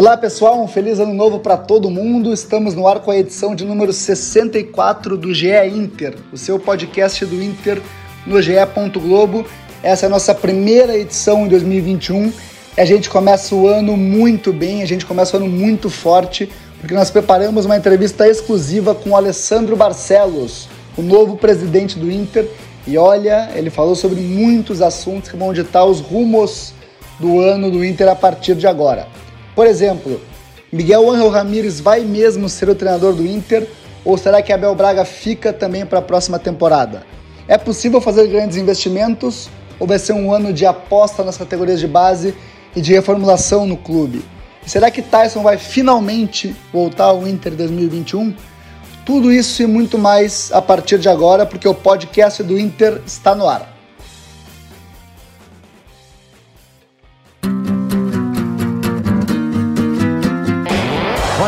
Olá pessoal, um feliz ano novo para todo mundo. Estamos no ar com a edição de número 64 do GE Inter, o seu podcast do Inter no GE. Globo. Essa é a nossa primeira edição em 2021 e a gente começa o ano muito bem, a gente começa o ano muito forte, porque nós preparamos uma entrevista exclusiva com o Alessandro Barcelos, o novo presidente do Inter. E olha, ele falou sobre muitos assuntos que vão ditar os rumos do ano do Inter a partir de agora. Por exemplo, Miguel Angel Ramírez vai mesmo ser o treinador do Inter ou será que Abel Braga fica também para a próxima temporada? É possível fazer grandes investimentos ou vai ser um ano de aposta nas categorias de base e de reformulação no clube? será que Tyson vai finalmente voltar ao Inter 2021? Tudo isso e muito mais a partir de agora, porque o podcast do Inter está no ar.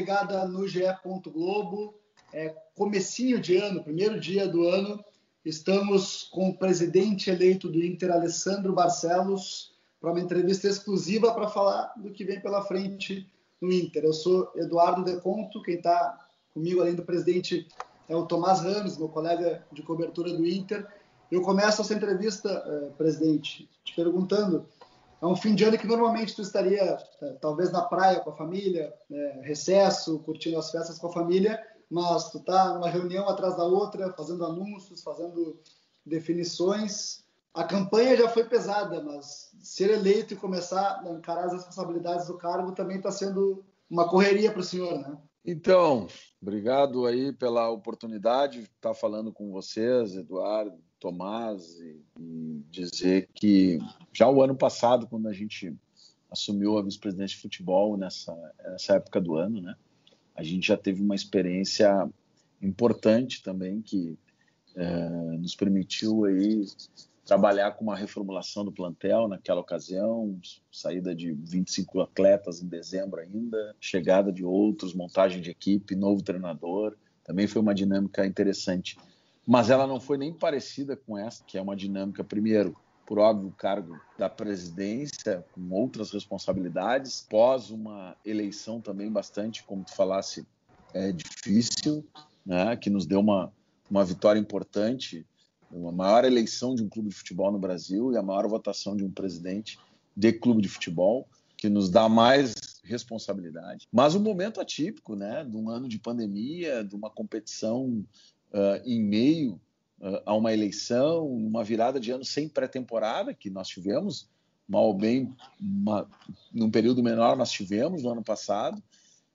ligada no GE. Globo. É comecinho de ano, primeiro dia do ano. Estamos com o presidente eleito do Inter, Alessandro Barcelos, para uma entrevista exclusiva para falar do que vem pela frente no Inter. Eu sou Eduardo Deconto, quem está comigo além do presidente é o Tomás Ramos, meu colega de cobertura do Inter. Eu começo essa entrevista, eh, presidente, te perguntando é um fim de ano que normalmente tu estaria é, talvez na praia com a família, né, recesso, curtindo as festas com a família, mas tu tá numa reunião atrás da outra, fazendo anúncios, fazendo definições. A campanha já foi pesada, mas ser eleito e começar a encarar as responsabilidades do cargo também está sendo uma correria para o senhor, né? Então, obrigado aí pela oportunidade de estar falando com vocês, Eduardo, Tomás e, e dizer que já o ano passado, quando a gente assumiu a vice-presidente de futebol nessa, nessa época do ano, né? A gente já teve uma experiência importante também que é, nos permitiu aí trabalhar com uma reformulação do plantel naquela ocasião, saída de 25 atletas em dezembro ainda, chegada de outros, montagem de equipe, novo treinador, também foi uma dinâmica interessante mas ela não foi nem parecida com essa, que é uma dinâmica, primeiro, por óbvio, cargo da presidência, com outras responsabilidades, pós uma eleição também bastante, como tu falasse, é, difícil, né, que nos deu uma, uma vitória importante, uma maior eleição de um clube de futebol no Brasil e a maior votação de um presidente de clube de futebol, que nos dá mais responsabilidade. Mas um momento atípico, né, de um ano de pandemia, de uma competição uh, em meio uh, a uma eleição, uma virada de ano sem pré-temporada, que nós tivemos, mal ou bem, uma, num período menor nós tivemos no ano passado,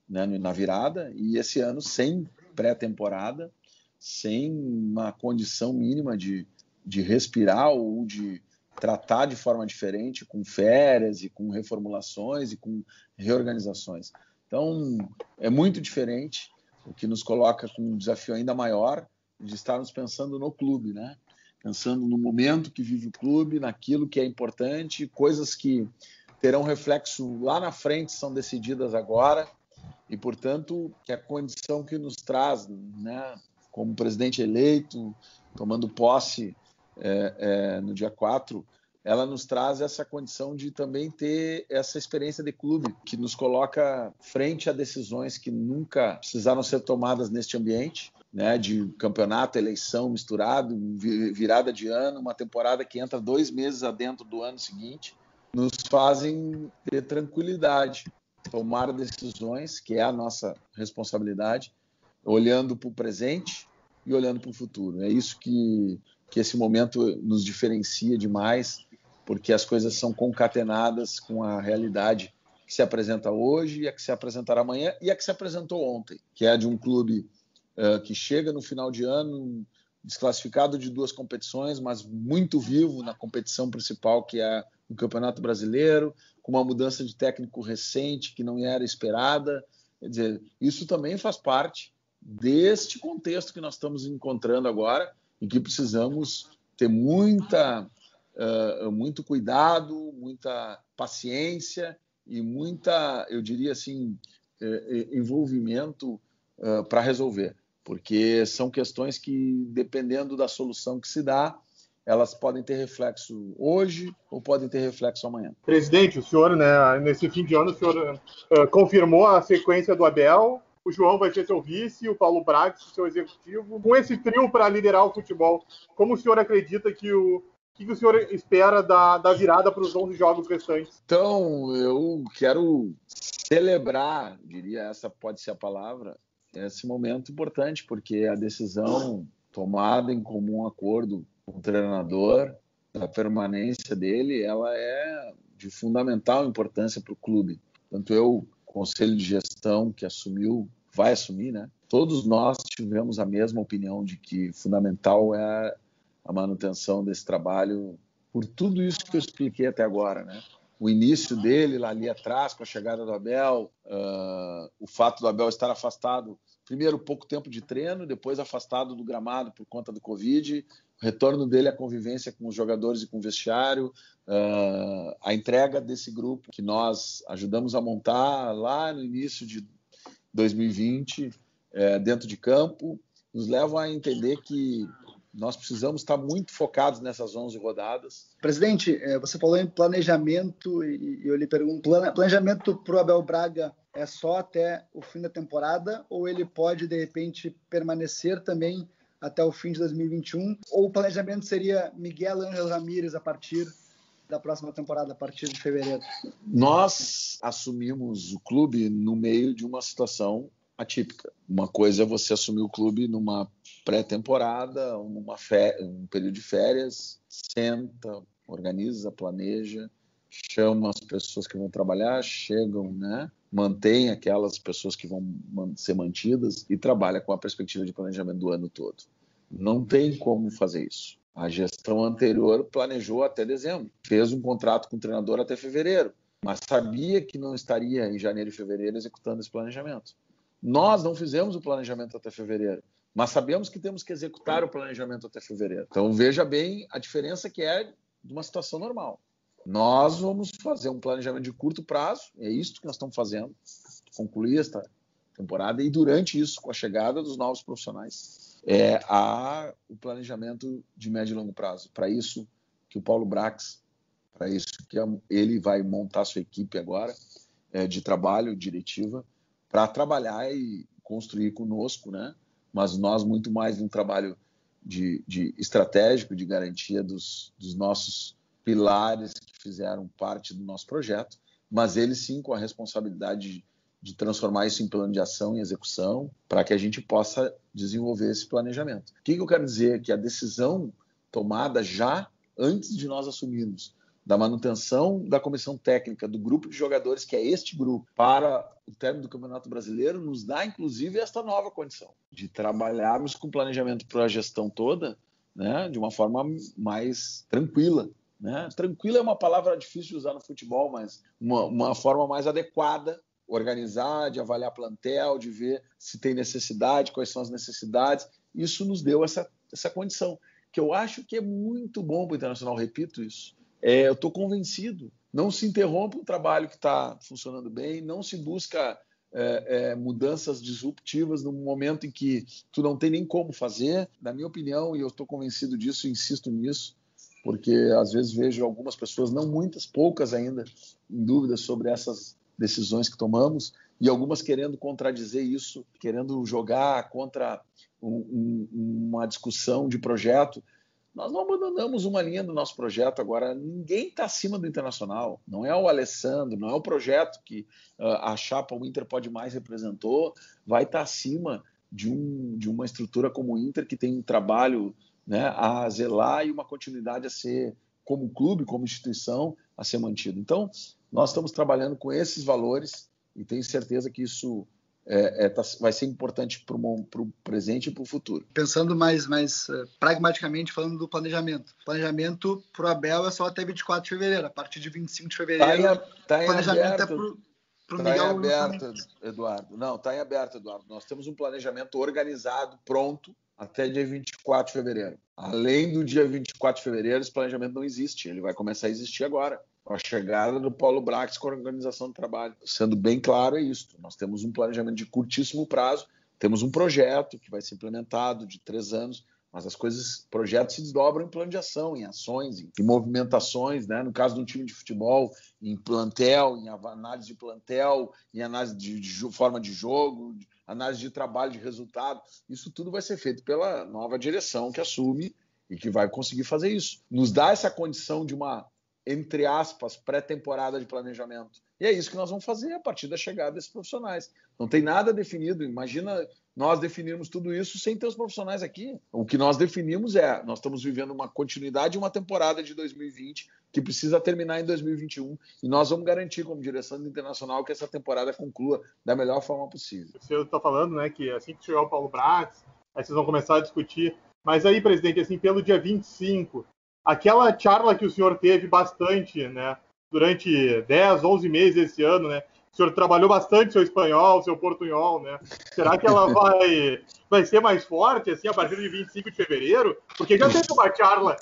né, na virada, e esse ano sem pré-temporada, sem uma condição mínima de, de respirar ou de tratar de forma diferente, com férias e com reformulações e com reorganizações. Então, é muito diferente o que nos coloca com um desafio ainda maior de estarmos pensando no clube, né? Pensando no momento que vive o clube, naquilo que é importante, coisas que terão reflexo lá na frente são decididas agora e, portanto, que a condição que nos traz, né, como presidente eleito, tomando posse é, é, no dia 4, ela nos traz essa condição de também ter essa experiência de clube, que nos coloca frente a decisões que nunca precisaram ser tomadas neste ambiente, né, de campeonato, eleição misturado, virada de ano, uma temporada que entra dois meses adentro do ano seguinte, nos fazem ter tranquilidade, tomar decisões, que é a nossa responsabilidade, olhando para o presente e olhando para o futuro. É isso que, que esse momento nos diferencia demais porque as coisas são concatenadas com a realidade que se apresenta hoje e a que se apresentará amanhã e a que se apresentou ontem, que é a de um clube uh, que chega no final de ano desclassificado de duas competições, mas muito vivo na competição principal, que é no Campeonato Brasileiro, com uma mudança de técnico recente que não era esperada. Quer dizer, isso também faz parte deste contexto que nós estamos encontrando agora e que precisamos ter muita, uh, muito cuidado, muita paciência e muita, eu diria assim, uh, envolvimento uh, para resolver, porque são questões que, dependendo da solução que se dá, elas podem ter reflexo hoje ou podem ter reflexo amanhã. Presidente, o senhor, né, nesse fim de ano, o senhor uh, confirmou a sequência do Abel, o João vai ser seu vice, o Paulo Braga seu executivo. Com esse trio para liderar o futebol, como o senhor acredita que o, o que o senhor espera da, da virada para os 11 jogos restantes? Então, eu quero celebrar, diria essa pode ser a palavra, esse momento importante, porque a decisão tomada em comum acordo com o treinador, a permanência dele, ela é de fundamental importância para o clube. Tanto eu, conselho de gestão que assumiu, vai assumir, né? Todos nós tivemos a mesma opinião de que fundamental é a manutenção desse trabalho por tudo isso que eu expliquei até agora, né? O início dele lá ali atrás, com a chegada do Abel, uh, o fato do Abel estar afastado primeiro pouco tempo de treino, depois afastado do gramado por conta do Covid, o retorno dele à convivência com os jogadores e com o vestiário, uh, a entrega desse grupo que nós ajudamos a montar lá no início de 2020, é, dentro de campo, nos levam a entender que nós precisamos estar muito focados nessas 11 rodadas. Presidente, é, você falou em planejamento e eu lhe pergunto: planejamento para o Abel Braga é só até o fim da temporada ou ele pode, de repente, permanecer também até o fim de 2021? Ou o planejamento seria Miguel Ángel Ramírez a partir da próxima temporada, a partir de fevereiro? Nós assumimos o clube no meio de uma situação atípica. Uma coisa é você assumir o clube numa pré-temporada, numa um período de férias, senta, organiza, planeja, chama as pessoas que vão trabalhar, chegam, né? Mantém aquelas pessoas que vão ser mantidas e trabalha com a perspectiva de planejamento do ano todo. Não tem como fazer isso. A gestão anterior planejou até dezembro, fez um contrato com o treinador até fevereiro, mas sabia que não estaria em janeiro e fevereiro executando esse planejamento. Nós não fizemos o planejamento até fevereiro, mas sabemos que temos que executar o planejamento até fevereiro. Então veja bem a diferença que é de uma situação normal. Nós vamos fazer um planejamento de curto prazo, é isso que nós estamos fazendo, concluir esta temporada e durante isso, com a chegada dos novos profissionais, é a, o planejamento de médio e longo prazo. Para isso que o Paulo Brax, para isso que ele vai montar sua equipe agora é, de trabalho, diretiva, para trabalhar e construir conosco, né? Mas nós muito mais um trabalho de, de estratégico, de garantia dos, dos nossos pilares que fizeram parte do nosso projeto, mas ele sim com a responsabilidade de, de transformar isso em plano de ação e execução para que a gente possa desenvolver esse planejamento. O que, que eu quero dizer? Que a decisão tomada já antes de nós assumirmos da manutenção da comissão técnica do grupo de jogadores, que é este grupo, para o término do Campeonato Brasileiro, nos dá inclusive esta nova condição de trabalharmos com planejamento para a gestão toda né, de uma forma mais tranquila. Né? Tranquila é uma palavra difícil de usar no futebol, mas uma, uma forma mais adequada organizar, de avaliar plantel, de ver se tem necessidade, quais são as necessidades. Isso nos deu essa, essa condição, que eu acho que é muito bom para o Internacional, repito isso. É, eu estou convencido. Não se interrompe um trabalho que está funcionando bem, não se busca é, é, mudanças disruptivas no momento em que tu não tem nem como fazer. Na minha opinião, e eu estou convencido disso, insisto nisso, porque às vezes vejo algumas pessoas, não muitas, poucas ainda, em dúvidas sobre essas decisões que tomamos e algumas querendo contradizer isso, querendo jogar contra um, um, uma discussão de projeto nós não abandonamos uma linha do nosso projeto agora. Ninguém está acima do Internacional. Não é o Alessandro, não é o projeto que uh, a chapa o Inter pode mais representou. Vai estar tá acima de, um, de uma estrutura como o Inter que tem um trabalho né, a zelar e uma continuidade a ser como clube, como instituição, a ser mantido. Então, nós estamos trabalhando com esses valores e tenho certeza que isso é, é, tá, vai ser importante para o presente e para o futuro. Pensando mais, mais uh, pragmaticamente, falando do planejamento. Planejamento para o Abel é só até 24 de fevereiro. A partir de 25 de fevereiro, tá em, tá planejamento é aberto, é para o Miguel. Em aberto, Eduardo. Não, está em aberto, Eduardo. Nós temos um planejamento organizado, pronto, até dia 24 de fevereiro. Além do dia 24 de fevereiro, esse planejamento não existe. Ele vai começar a existir agora a chegada do Paulo Brax com a organização do trabalho. Sendo bem claro, é isso. Nós temos um planejamento de curtíssimo prazo, temos um projeto que vai ser implementado de três anos, mas as coisas, projetos se desdobram em plano de ação, em ações, em, movimentações, né? No caso de um time de futebol, em plantel, em análise de plantel, em análise de, de forma de jogo, de análise de trabalho, de resultado. Isso tudo vai ser feito pela nova direção que assume e que vai conseguir fazer isso. Nos dá essa condição de uma entre aspas, pré-temporada de planejamento. E é isso que nós vamos fazer a partir da chegada desses profissionais. Não tem nada definido. Imagina nós definirmos tudo isso sem ter os profissionais aqui. O que nós definimos é: nós estamos vivendo uma continuidade de uma temporada de 2020 que precisa terminar em 2021 e nós vamos garantir, como direção internacional, que essa temporada conclua da melhor forma possível. O senhor está falando, né, que assim que chegar o Paulo Brax, aí vocês vão começar a discutir. Mas aí, presidente, assim, pelo dia 25, aquela charla que o senhor teve bastante, né, durante 10, 11 meses esse ano, né, o senhor trabalhou bastante seu espanhol, seu portunhol, né? Será que ela vai, vai ser mais forte, assim, a partir de 25 de fevereiro? Porque já teve uma charla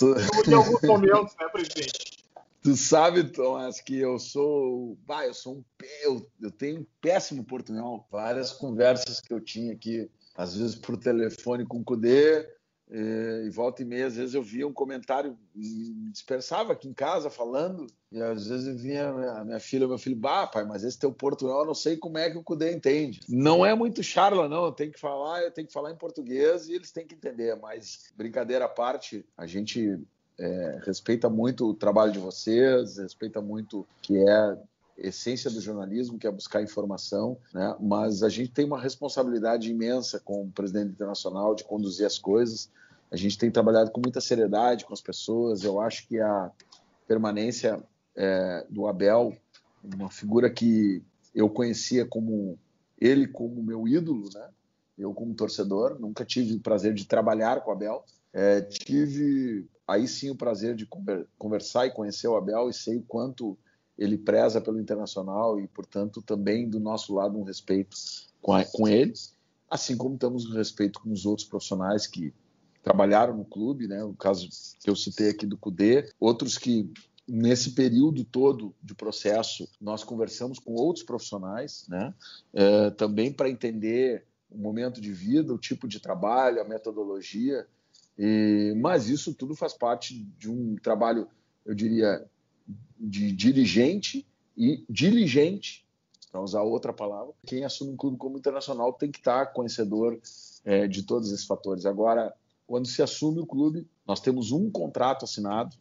em alguns momentos, né, presidente? Tu sabe, Thomas, que eu sou. Bah, eu sou um. Eu, eu tenho um péssimo portunhol. Várias conversas que eu tinha aqui, às vezes por telefone com o Cudê, e, volta e meia, às vezes eu via um comentário, me dispersava aqui em casa falando, e às vezes vinha a minha filha, meu filho, bah, pai, mas esse teu portunhol eu não sei como é que o Cudê entende. Não é muito charla, não, eu tenho que falar, eu tenho que falar em português e eles têm que entender, mas brincadeira à parte, a gente é, respeita muito o trabalho de vocês, respeita muito que é essência do jornalismo, que é buscar informação, né? mas a gente tem uma responsabilidade imensa como presidente internacional de conduzir as coisas. A gente tem trabalhado com muita seriedade com as pessoas. Eu acho que a permanência é, do Abel, uma figura que eu conhecia como ele como meu ídolo, né? Eu como torcedor nunca tive o prazer de trabalhar com o Abel. É, tive aí sim o prazer de conversar e conhecer o Abel e sei o quanto ele preza pelo internacional e, portanto, também do nosso lado um respeito com, a, com ele, assim como temos um respeito com os outros profissionais que trabalharam no clube, né? O caso que eu citei aqui do Cudê, outros que nesse período todo de processo nós conversamos com outros profissionais, né? É, também para entender o momento de vida, o tipo de trabalho, a metodologia. E, mas isso tudo faz parte de um trabalho, eu diria, de dirigente e diligente, para usar outra palavra. Quem assume um clube como internacional tem que estar conhecedor é, de todos esses fatores. Agora, quando se assume o clube, nós temos um contrato assinado,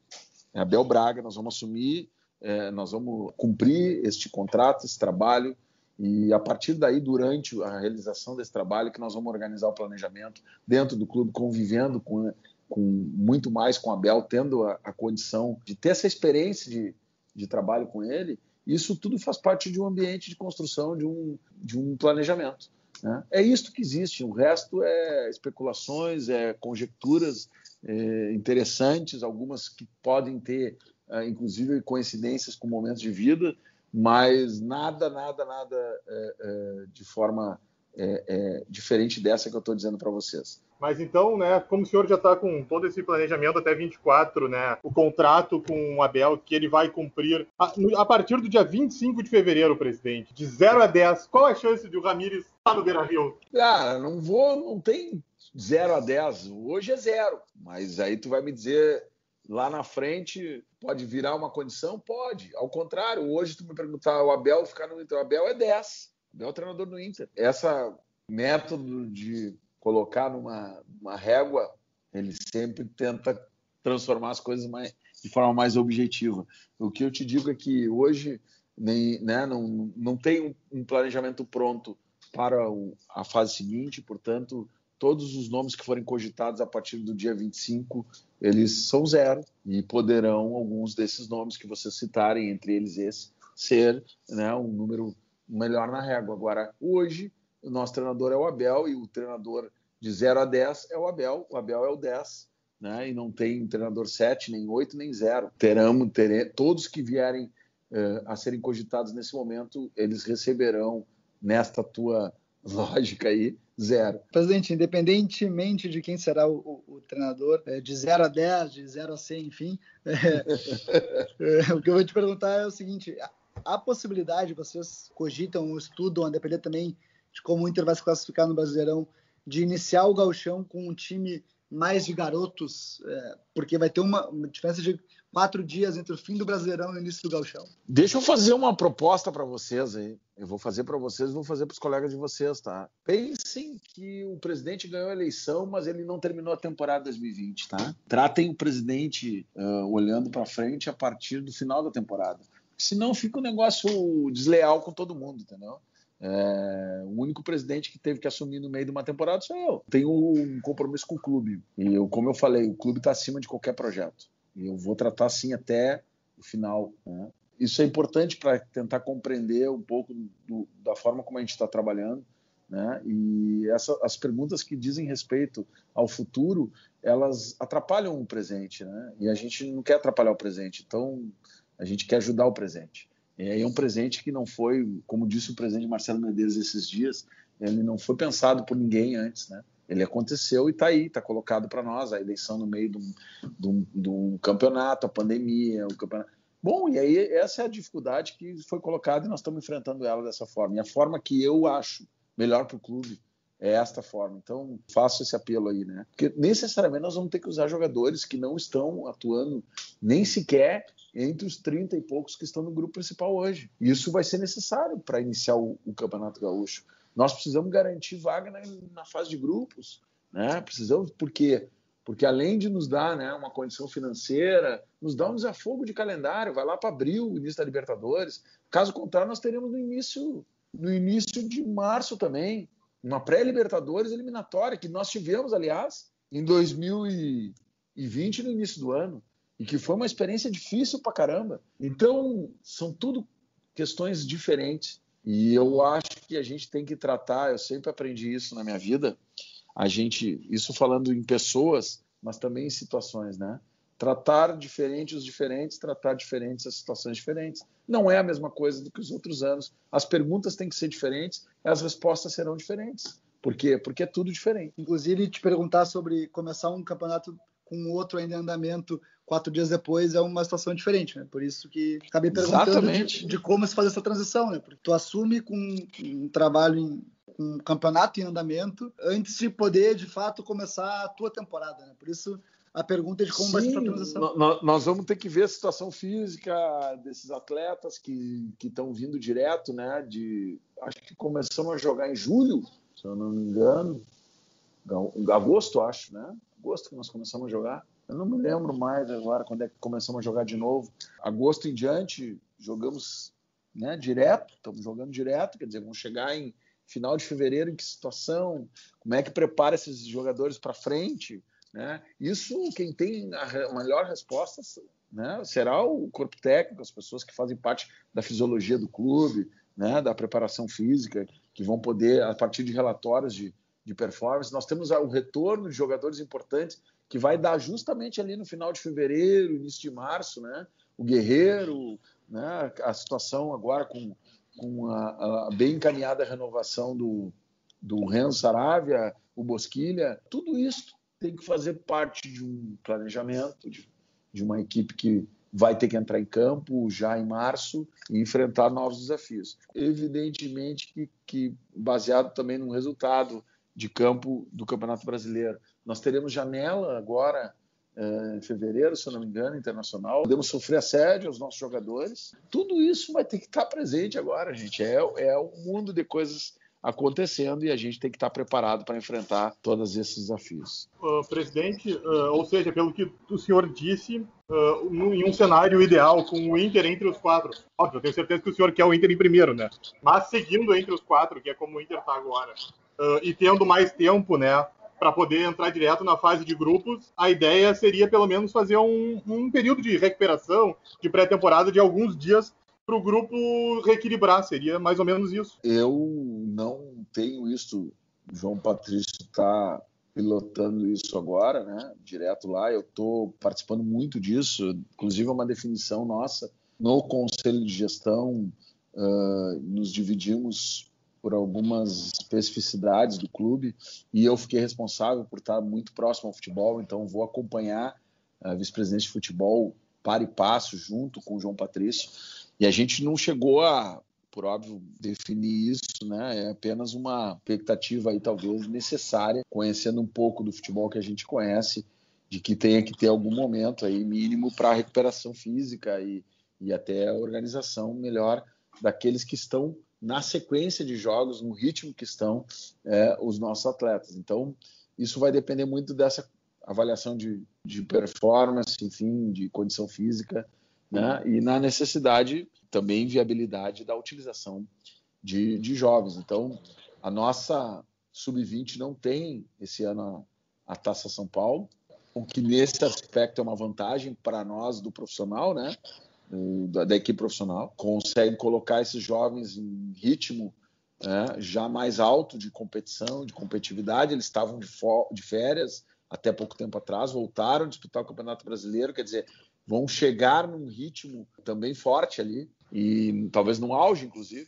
é Abel Braga, nós vamos assumir, é, nós vamos cumprir este contrato, esse trabalho, e a partir daí, durante a realização desse trabalho, que nós vamos organizar o planejamento dentro do clube, convivendo com com muito mais com a Abel, tendo a, a condição de ter essa experiência de, de trabalho com ele, isso tudo faz parte de um ambiente de construção, de um, de um planejamento. Né? É isto que existe, o resto é especulações, é conjecturas é, interessantes, algumas que podem ter, é, inclusive, coincidências com momentos de vida, mas nada, nada, nada é, é de forma é, é, diferente dessa que eu estou dizendo para vocês. Mas então, né, como o senhor já está com todo esse planejamento até 24, né, o contrato com o Abel que ele vai cumprir a, a partir do dia 25 de fevereiro, presidente, de 0 a 10, qual a chance de o Ramires estar no Beira-Rio? Cara, não vou, não tem 0 a 10, hoje é zero, mas aí tu vai me dizer lá na frente pode virar uma condição? Pode. Ao contrário, hoje tu me perguntar o Abel ficar no Inter, o Abel é 10. É o treinador do Inter. Essa método de colocar numa, numa régua, ele sempre tenta transformar as coisas mais, de forma mais objetiva. O que eu te digo é que hoje nem, né, não, não tem um, um planejamento pronto para o, a fase seguinte, portanto, todos os nomes que forem cogitados a partir do dia 25, eles são zero e poderão alguns desses nomes que vocês citarem, entre eles esse, ser né, um número melhor na régua. Agora, hoje, o nosso treinador é o Abel e o treinador de 0 a 10 é o Abel, o Abel é o 10, né? E não tem treinador 7, nem 8, nem 0. Teramos, tere, todos que vierem uh, a serem cogitados nesse momento, eles receberão nesta tua lógica aí, zero. Presidente, independentemente de quem será o, o, o treinador, é, de 0 a 10, de 0 a 100, enfim, é, é, o que eu vou te perguntar é o seguinte: há possibilidade, vocês cogitam, estudam, a depender também de como o Inter vai se classificar no Brasileirão, de iniciar o gauchão com um time mais de garotos, é, porque vai ter uma, uma, diferença de quatro dias entre o fim do Brasileirão e o início do gauchão. Deixa eu fazer uma proposta para vocês aí. Eu vou fazer para vocês, vou fazer para os colegas de vocês, tá? Pensem que o presidente ganhou a eleição, mas ele não terminou a temporada 2020, tá? Tratem o presidente uh, olhando para frente a partir do final da temporada. Senão fica um negócio desleal com todo mundo, entendeu? É, o único presidente que teve que assumir no meio de uma temporada sou eu. Tenho um compromisso com o clube. E eu, como eu falei, o clube está acima de qualquer projeto. E eu vou tratar assim até o final. Né? Isso é importante para tentar compreender um pouco do, da forma como a gente está trabalhando. Né? E essa, as perguntas que dizem respeito ao futuro, elas atrapalham o presente. Né? E a gente não quer atrapalhar o presente. Então, a gente quer ajudar o presente. É, é um presente que não foi, como disse o presidente Marcelo Medeiros esses dias, ele não foi pensado por ninguém antes, né? Ele aconteceu e está aí, está colocado para nós, a eleição no meio de um, de, um, de um, campeonato, a pandemia, o campeonato. Bom, e aí essa é a dificuldade que foi colocada e nós estamos enfrentando ela dessa forma. E a forma que eu acho melhor para o clube é esta forma. Então, faço esse apelo aí, né? Porque necessariamente nós vamos ter que usar jogadores que não estão atuando nem sequer entre os 30 e poucos que estão no grupo principal hoje. Isso vai ser necessário para iniciar o, o, Campeonato Gaúcho. Nós precisamos garantir vaga na, na fase de grupos, né? Precisamos, porque porque além de nos dar né, uma condição financeira, nos dá um desafogo de calendário, vai lá para abril, início da Libertadores. Caso contrário, nós teremos no início, no início de março também uma pré-Libertadores eliminatória que nós tivemos, aliás, em 2020, no início do ano, e que foi uma experiência difícil pra caramba. Então, são tudo questões diferentes. E eu acho que a gente tem que tratar, eu sempre aprendi isso na minha vida, a gente, isso falando em pessoas, mas também em situações, né? Tratar diferente os diferentes, tratar diferentes as situações diferentes. Não é a mesma coisa do que os outros anos. As perguntas têm que ser diferentes, as respostas serão diferentes. Por quê? Porque é tudo diferente. Inclusive, te perguntar sobre começar um campeonato com outro ainda em andamento quatro dias depois é uma situação diferente, né? Por isso que acabei perguntando de, de, como se faz essa transição, né? Porque tu assume com um trabalho em um campeonato em andamento antes de poder de fato começar a tua temporada, né? Por isso a pergunta é de como Sim, vai ser essa transição. Nós vamos ter que ver a situação física desses atletas que estão vindo direto, né? De, acho que começamos a jogar em julho, se eu não me engano. Agosto, acho, né? Agosto que nós começamos a jogar. Eu não me lembro mais agora quando é que começamos a jogar de novo. Agosto em diante, jogamos né, direto, estamos jogando direto, quer dizer, vamos chegar em final de fevereiro, em que situação? Como é que prepara esses jogadores para frente? Né? Isso, quem tem a melhor resposta né, será o corpo técnico, as pessoas que fazem parte da fisiologia do clube, né, da preparação física, que vão poder, a partir de relatórios de, de performance, nós temos o retorno de jogadores importantes que vai dar justamente ali no final de fevereiro, início de março, né? O Guerreiro, né? A situação agora com, com a, a bem encaminhada renovação do, do Renzo Saravia, o Bosquilha, tudo isso tem que fazer parte de um planejamento, de, de uma equipe que vai ter que entrar em campo já em março e enfrentar novos desafios. Evidentemente que, que baseado também no resultado de campo do Campeonato Brasileiro. Nós teremos janela agora é, em fevereiro, se eu não me engano, internacional. Podemos sofrer assédio aos nossos jogadores. Tudo isso vai ter que estar presente agora, gente. É, é um mundo de coisas acontecendo e a gente tem que estar preparado para enfrentar todos esses desafios. Uh, presidente, uh, ou seja, pelo que o senhor disse, uh, em um cenário ideal, com o Inter entre os quatro, óbvio, eu tenho certeza que o senhor quer o Inter em primeiro, né? Mas seguindo entre os quatro, que é como o Inter está agora, e tendo mais tempo, né, para poder entrar direto na fase de grupos, a ideia seria pelo menos fazer um, um período de recuperação, de pré-temporada de alguns dias para o grupo reequilibrar. Seria mais ou menos isso. Eu não tenho isso. João Patrício está pilotando isso agora, né? Direto lá. Eu estou participando muito disso. Inclusive, é uma definição nossa no conselho de gestão. Uh, nos dividimos por algumas especificidades do clube e eu fiquei responsável por estar muito próximo ao futebol, então vou acompanhar a vice-presidente de futebol para e passo junto com o João Patrício. E a gente não chegou a, por óbvio, definir isso, né? É apenas uma expectativa aí talvez necessária, conhecendo um pouco do futebol que a gente conhece, de que tenha que ter algum momento aí mínimo para recuperação física e, e até organização melhor daqueles que estão na sequência de jogos, no ritmo que estão é, os nossos atletas. Então, isso vai depender muito dessa avaliação de, de performance, enfim, de condição física, né? E na necessidade também viabilidade da utilização de, de jovens. Então, a nossa sub-20 não tem esse ano a, a Taça São Paulo, o que nesse aspecto é uma vantagem para nós do profissional, né? Da, da, equipe profissional, consegue colocar esses jovens em ritmo né, já mais alto de competição, de competitividade. Eles estavam de, de férias até pouco tempo atrás, voltaram a disputar o Campeonato Brasileiro, quer dizer, vão chegar num ritmo também forte ali, e talvez no auge, inclusive.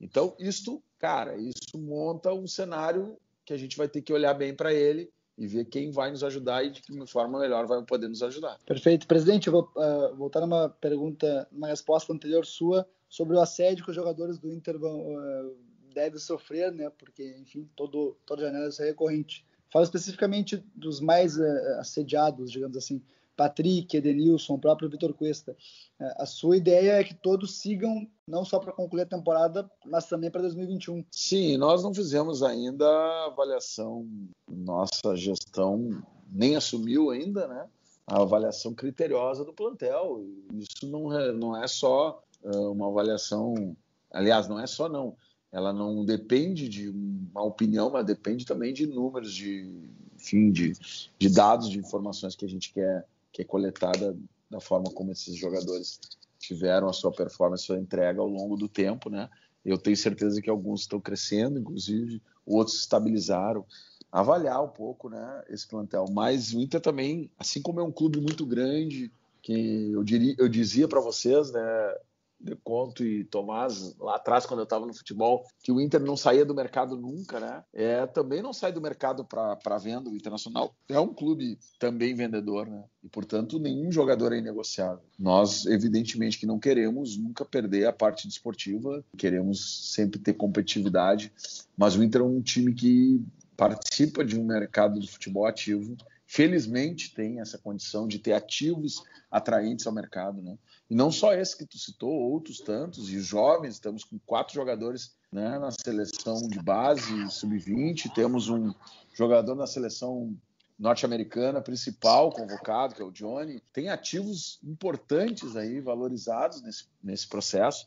Então, isto, cara, isso monta um cenário que a gente vai ter que olhar bem para ele e ver quem vai nos ajudar e de que forma melhor vai poder nos ajudar. Perfeito. Presidente, eu vou uh, voltar numa pergunta, uma resposta anterior sua sobre o assédio que os jogadores do Inter vão, uh, devem sofrer, né? Porque, enfim, todo, toda janela isso é recorrente. Fala especificamente dos mais uh, assediados, digamos assim. Patrick, Edenilson, o próprio Vitor Cuesta. É, a sua ideia é que todos sigam, não só para concluir a temporada, mas também para 2021. Sim, nós não fizemos ainda a avaliação, nossa gestão nem assumiu ainda, né? A avaliação criteriosa do plantel. Isso não é, não é só é, uma avaliação, aliás, não é só não. Ela não depende de uma opinião, mas depende também de números, de, enfim, de, de dados, de informações que a gente quer que é coletada da forma como esses jogadores tiveram a sua performance, a sua entrega ao longo do tempo, né? Eu tenho certeza que alguns estão crescendo, inclusive outros estabilizaram. Avaliar um pouco, né, esse plantel. Mas o Inter também, assim como é um clube muito grande, que eu diria, eu dizia para vocês, né, de Conto e Tomás, lá atrás, quando eu estava no futebol, que o Inter não saía do mercado nunca, né? É, também não sai do mercado para venda. O Internacional é um clube também vendedor, né? E, portanto, nenhum jogador é inegociável. Nós, evidentemente, que não queremos nunca perder a parte desportiva, queremos sempre ter competitividade, mas o Inter é um time que participa de um mercado de futebol ativo felizmente tem essa condição de ter ativos atraentes ao mercado, né? E não só esse que tu citou, outros tantos, e jovens, estamos com quatro jogadores né, na seleção de base, sub-20, temos um jogador na seleção norte-americana principal convocado, que é o Johnny. Tem ativos importantes aí, valorizados nesse, nesse processo,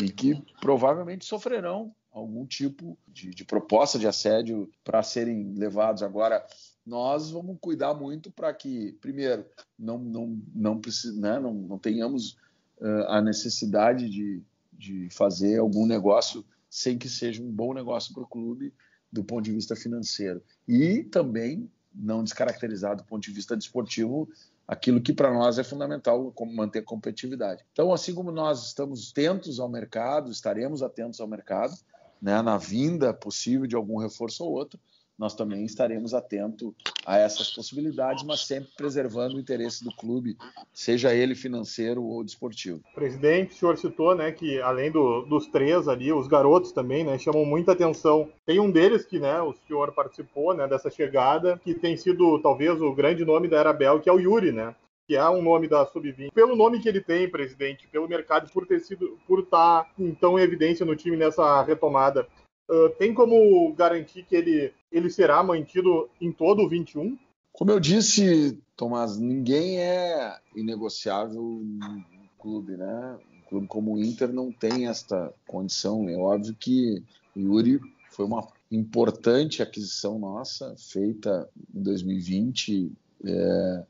e que provavelmente sofrerão algum tipo de, de proposta de assédio para serem levados agora nós vamos cuidar muito para que, primeiro, não, não, não, né, não, não tenhamos uh, a necessidade de, de fazer algum negócio sem que seja um bom negócio para o clube do ponto de vista financeiro. E também não descaracterizar do ponto de vista desportivo aquilo que para nós é fundamental, como manter a competitividade. Então, assim como nós estamos atentos ao mercado, estaremos atentos ao mercado, né, na vinda possível de algum reforço ou outro, nós também estaremos atentos a essas possibilidades, mas sempre preservando o interesse do clube, seja ele financeiro ou desportivo. Presidente, o senhor citou, né, que além do, dos três ali, os garotos também, né, chamam muita atenção. Tem um deles que, né, o senhor participou, né, dessa chegada, que tem sido talvez o grande nome da Arabel, que é o Yuri, né? Que é um nome da Sub-20. Pelo nome que ele tem, presidente, pelo mercado, por ter sido, por estar então em evidência no time nessa retomada, Uh, tem como garantir que ele, ele será mantido em todo o 21? Como eu disse, Tomás, ninguém é inegociável no clube, né? Um clube como o Inter não tem esta condição. É óbvio que o Yuri foi uma importante aquisição nossa, feita em 2020. É,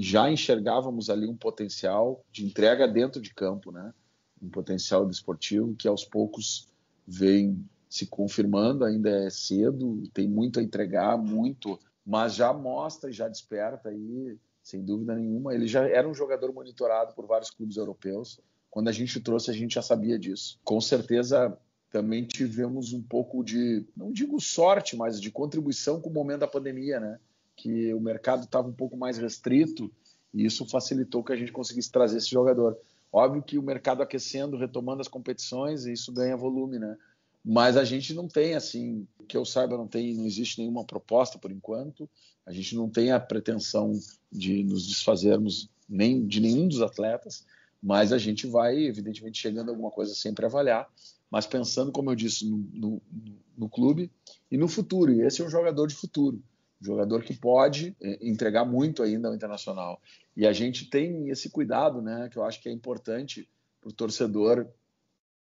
já enxergávamos ali um potencial de entrega dentro de campo, né? um potencial desportivo que aos poucos vem se confirmando, ainda é cedo, tem muito a entregar, muito, mas já mostra e já desperta aí, sem dúvida nenhuma. Ele já era um jogador monitorado por vários clubes europeus. Quando a gente trouxe, a gente já sabia disso. Com certeza também tivemos um pouco de, não digo sorte, mas de contribuição com o momento da pandemia, né? Que o mercado estava um pouco mais restrito e isso facilitou que a gente conseguisse trazer esse jogador. Óbvio que o mercado aquecendo, retomando as competições, isso ganha volume, né? Mas a gente não tem, assim, que eu saiba, não tem, não existe nenhuma proposta por enquanto. A gente não tem a pretensão de nos desfazermos nem de nenhum dos atletas, mas a gente vai, evidentemente, chegando a alguma coisa sempre avaliar, mas pensando, como eu disse, no, no, no clube e no futuro. E esse é um jogador de futuro, jogador que pode eh, entregar muito ainda ao internacional. E a gente tem esse cuidado, né, que eu acho que é importante para o torcedor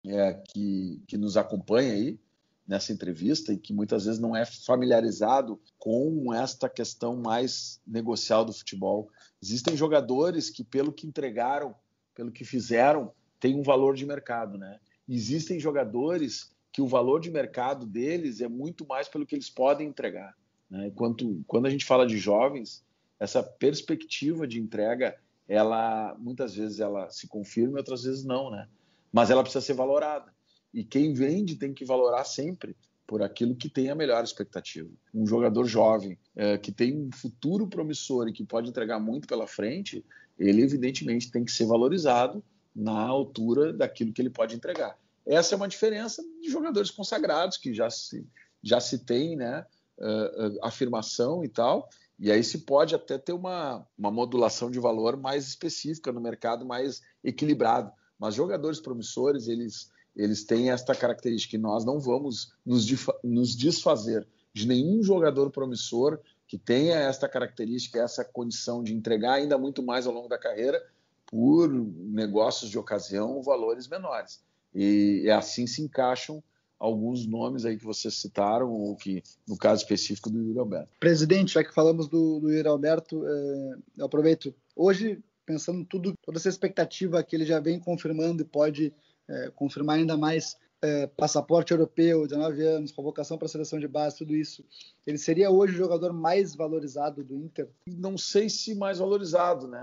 é, que, que nos acompanha aí nessa entrevista e que muitas vezes não é familiarizado com esta questão mais negocial do futebol. Existem jogadores que, pelo que entregaram, pelo que fizeram, têm um valor de mercado, né? Existem jogadores que o valor de mercado deles é muito mais pelo que eles podem entregar. Né? Enquanto, quando a gente fala de jovens, essa perspectiva de entrega, ela muitas vezes ela se confirma, e outras vezes não, né? mas ela precisa ser valorada. E quem vende tem que valorar sempre por aquilo que tem a melhor expectativa. Um jogador jovem é, que tem um futuro promissor e que pode entregar muito pela frente, ele evidentemente tem que ser valorizado na altura daquilo que ele pode entregar. Essa é uma diferença de jogadores consagrados que já se, já se tem né, uh, afirmação e tal, e aí se pode até ter uma, uma modulação de valor mais específica no mercado, mais equilibrado. Mas jogadores promissores, eles, eles têm esta característica, que nós não vamos nos, nos desfazer de nenhum jogador promissor que tenha esta característica, essa condição de entregar ainda muito mais ao longo da carreira por negócios de ocasião, valores menores. E assim se encaixam alguns nomes aí que vocês citaram, ou que, no caso específico, do Yuri Alberto. Presidente, já que falamos do, do Yuri Alberto, é, eu aproveito. Hoje pensando tudo, toda essa expectativa que ele já vem confirmando e pode é, confirmar ainda mais é, passaporte europeu, 19 anos, convocação para a seleção de base, tudo isso. Ele seria hoje o jogador mais valorizado do Inter? Não sei se mais valorizado, né?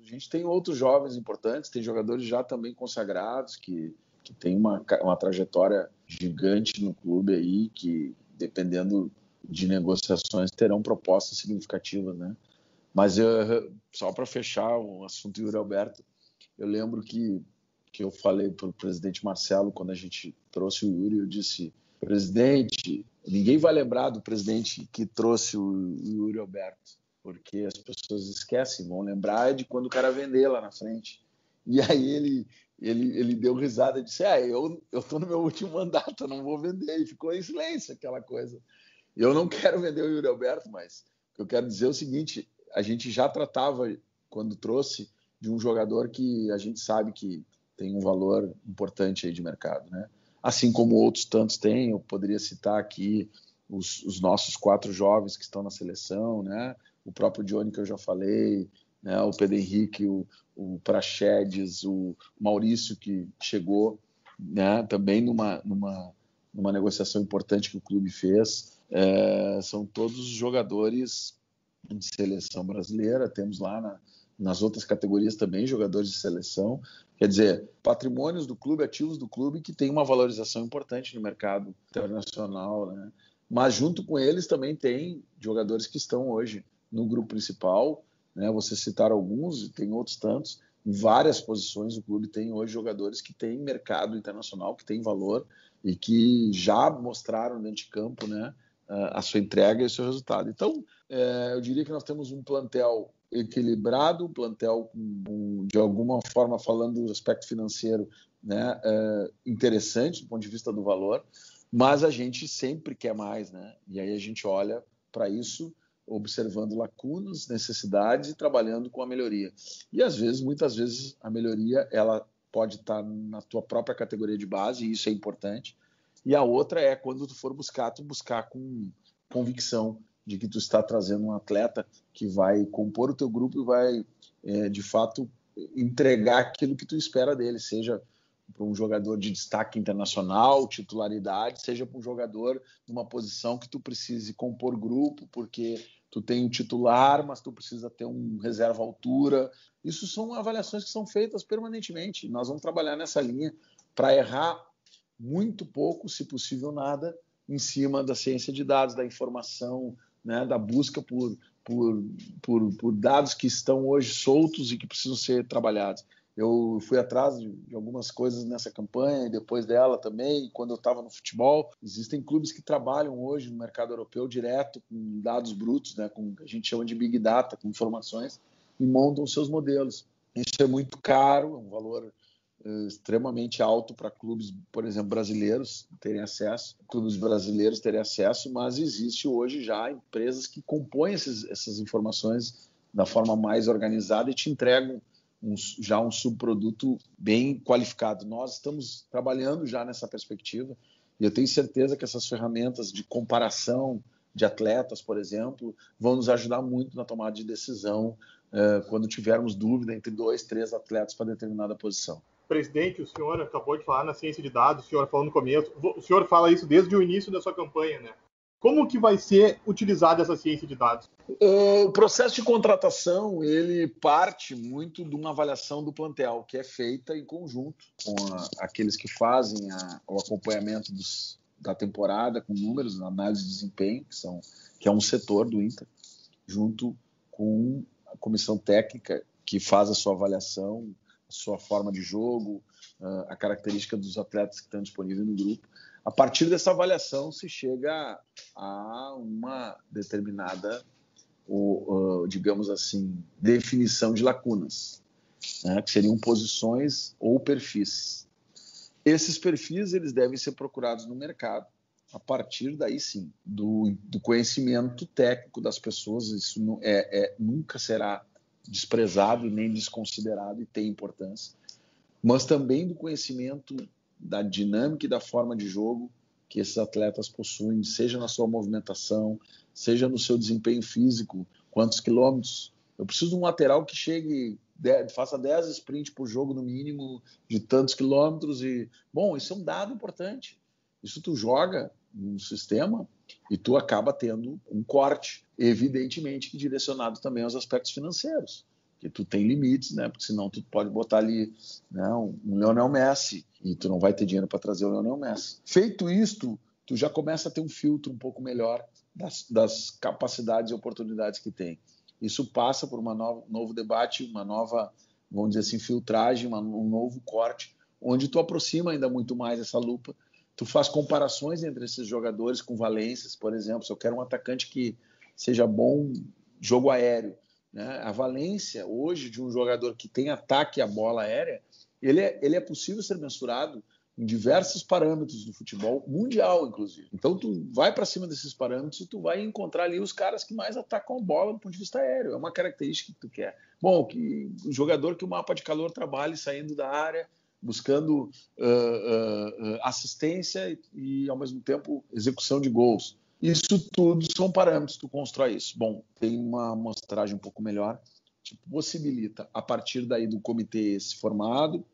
A gente tem outros jovens importantes, tem jogadores já também consagrados que, que tem uma, uma trajetória gigante no clube aí, que dependendo de negociações terão propostas significativas, né? Mas eu, só para fechar o assunto Yuri Alberto, eu lembro que, que eu falei para o presidente Marcelo, quando a gente trouxe o Yuri, eu disse: presidente, ninguém vai lembrar do presidente que trouxe o Yuri Alberto, porque as pessoas esquecem, vão lembrar de quando o cara vender lá na frente. E aí ele, ele, ele deu risada e disse: Ah, eu estou no meu último mandato, eu não vou vender. E ficou em silêncio aquela coisa. Eu não quero vender o Yuri Alberto, mas o que eu quero dizer é o seguinte: a gente já tratava, quando trouxe, de um jogador que a gente sabe que tem um valor importante aí de mercado, né? Assim como outros tantos têm, eu poderia citar aqui os, os nossos quatro jovens que estão na seleção, né? O próprio Johnny que eu já falei, né? O Pedro Henrique, o, o Praxedes, o Maurício que chegou, né? Também numa, numa, numa negociação importante que o clube fez. É, são todos jogadores de seleção brasileira, temos lá na, nas outras categorias também jogadores de seleção. Quer dizer, patrimônios do clube, ativos do clube que tem uma valorização importante no mercado internacional, né? Mas junto com eles também tem jogadores que estão hoje no grupo principal, né? Você citar alguns, e tem outros tantos. Em várias posições o clube tem hoje jogadores que têm mercado internacional, que têm valor e que já mostraram dentro de campo, né? a sua entrega e o seu resultado. Então, é, eu diria que nós temos um plantel equilibrado, um plantel com, de alguma forma falando do aspecto financeiro né, é, interessante do ponto de vista do valor, mas a gente sempre quer mais, né? E aí a gente olha para isso observando lacunas, necessidades e trabalhando com a melhoria. E às vezes, muitas vezes, a melhoria ela pode estar na tua própria categoria de base, e isso é importante, e a outra é quando tu for buscar, tu buscar com convicção de que tu está trazendo um atleta que vai compor o teu grupo e vai, é, de fato, entregar aquilo que tu espera dele, seja para um jogador de destaque internacional, titularidade, seja para um jogador numa posição que tu precise compor grupo, porque tu tem um titular, mas tu precisa ter um reserva altura. Isso são avaliações que são feitas permanentemente. Nós vamos trabalhar nessa linha para errar muito pouco, se possível nada, em cima da ciência de dados, da informação, né, da busca por, por, por, por dados que estão hoje soltos e que precisam ser trabalhados. Eu fui atrás de, algumas coisas nessa campanha e depois dela também, quando eu estava no futebol. Existem clubes que trabalham hoje no mercado europeu direto com dados brutos, né, com a gente chama de big data, com informações, e montam seus modelos. Isso é muito caro, é um valor uh, extremamente alto para clubes, por exemplo, brasileiros terem acesso, clubes brasileiros terem acesso, mas existe hoje já empresas que compõem esses, essas informações da forma mais organizada e te entregam um, já um subproduto bem qualificado. Nós estamos trabalhando já nessa perspectiva e eu tenho certeza que essas ferramentas de comparação de atletas, por exemplo, vão nos ajudar muito na tomada de decisão uh, quando tivermos dúvida entre dois, três atletas para determinada posição. Presidente, o senhor acabou de falar na ciência de dados, o senhor falou no começo, o senhor fala isso desde o início da sua campanha, né? Como que vai ser utilizada essa ciência de dados? O processo de contratação ele parte muito de uma avaliação do plantel que é feita em conjunto com a, aqueles que fazem a, o acompanhamento dos, da temporada com números, análise de desempenho, que são que é um setor do Inter, junto com a comissão técnica que faz a sua avaliação, a sua forma de jogo, a característica dos atletas que estão disponíveis no grupo a partir dessa avaliação se chega a uma determinada, ou, digamos assim, definição de lacunas, né, que seriam posições ou perfis. Esses perfis eles devem ser procurados no mercado a partir daí sim do, do conhecimento técnico das pessoas. Isso não, é, é, nunca será desprezado nem desconsiderado e tem importância, mas também do conhecimento da dinâmica e da forma de jogo que esses atletas possuem, seja na sua movimentação, seja no seu desempenho físico, quantos quilômetros. Eu preciso de um lateral que chegue, faça 10 sprints por jogo no mínimo, de tantos quilômetros e, bom, isso é um dado importante. Isso tu joga no sistema e tu acaba tendo um corte, evidentemente direcionado também aos aspectos financeiros que tu tem limites, né? Porque senão tu pode botar ali né, um Leonel Messi e tu não vai ter dinheiro para trazer o Leonel Messi. Feito isto, tu já começa a ter um filtro um pouco melhor das, das capacidades e oportunidades que tem. Isso passa por um novo debate, uma nova, vamos dizer assim, filtragem, uma, um novo corte, onde tu aproxima ainda muito mais essa lupa. Tu faz comparações entre esses jogadores com valências, por exemplo. Se eu quero um atacante que seja bom jogo aéreo, né? A valência hoje de um jogador que tem ataque à bola aérea, ele é, ele é possível ser mensurado em diversos parâmetros do futebol mundial, inclusive. Então tu vai para cima desses parâmetros e tu vai encontrar ali os caras que mais atacam a bola do ponto de vista aéreo. É uma característica que tu quer. Bom, que o jogador que o mapa de calor trabalhe saindo da área, buscando uh, uh, assistência e, e, ao mesmo tempo, execução de gols. Isso tudo são parâmetros, tu constrói isso. Bom, tem uma amostragem um pouco melhor, tipo, possibilita, a partir daí do comitê esse formado,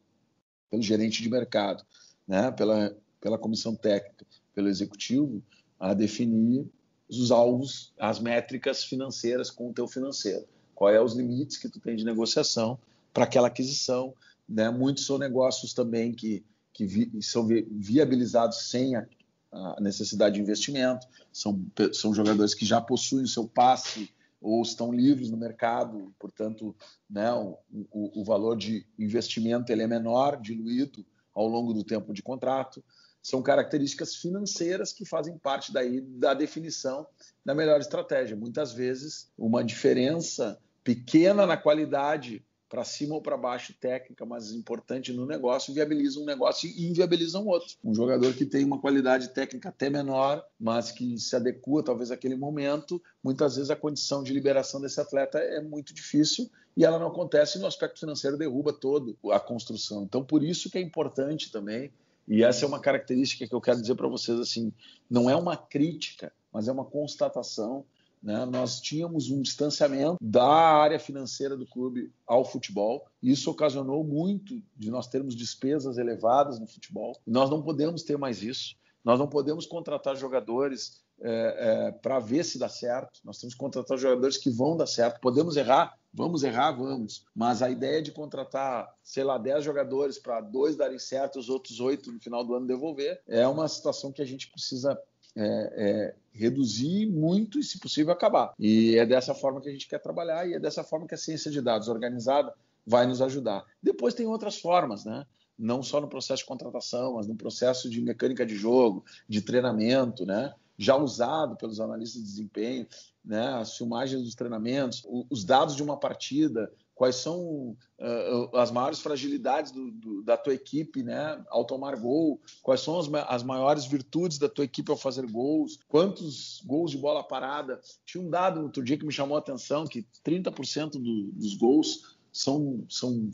pelo gerente de mercado, né, pela, pela comissão técnica, pelo executivo, a definir os alvos, as métricas financeiras com o teu financeiro. Quais é os limites que tu tem de negociação para aquela aquisição. Né? Muitos são negócios também que, que vi, são viabilizados sem a, a necessidade de investimento, são, são jogadores que já possuem o seu passe ou estão livres no mercado, portanto, né, o, o, o valor de investimento ele é menor, diluído ao longo do tempo de contrato. São características financeiras que fazem parte daí da definição da melhor estratégia. Muitas vezes, uma diferença pequena na qualidade para cima ou para baixo técnica, mas importante no negócio, viabiliza um negócio e inviabiliza um outro. Um jogador que tem uma qualidade técnica até menor, mas que se adequa talvez àquele momento, muitas vezes a condição de liberação desse atleta é muito difícil e ela não acontece no aspecto financeiro derruba todo a construção. Então por isso que é importante também e essa é uma característica que eu quero dizer para vocês assim, não é uma crítica, mas é uma constatação né, nós tínhamos um distanciamento da área financeira do clube ao futebol. Isso ocasionou muito de nós termos despesas elevadas no futebol. Nós não podemos ter mais isso. Nós não podemos contratar jogadores é, é, para ver se dá certo. Nós temos que contratar jogadores que vão dar certo. Podemos errar, vamos errar, vamos. Mas a ideia de contratar, sei lá, 10 jogadores para dois darem certo, os outros oito no final do ano devolver, é uma situação que a gente precisa é, é, reduzir muito e, se possível, acabar. E é dessa forma que a gente quer trabalhar e é dessa forma que a ciência de dados organizada vai nos ajudar. Depois tem outras formas, né? Não só no processo de contratação, mas no processo de mecânica de jogo, de treinamento, né? já usado pelos analistas de desempenho, né, as filmagens dos treinamentos, os dados de uma partida, quais são uh, as maiores fragilidades do, do, da tua equipe né, ao tomar gol, quais são as, as, maiores virtudes da tua equipe ao fazer gols, quantos gols de bola parada. Tinha um dado outro dia que me chamou a atenção, que 30% do, dos gols são, são,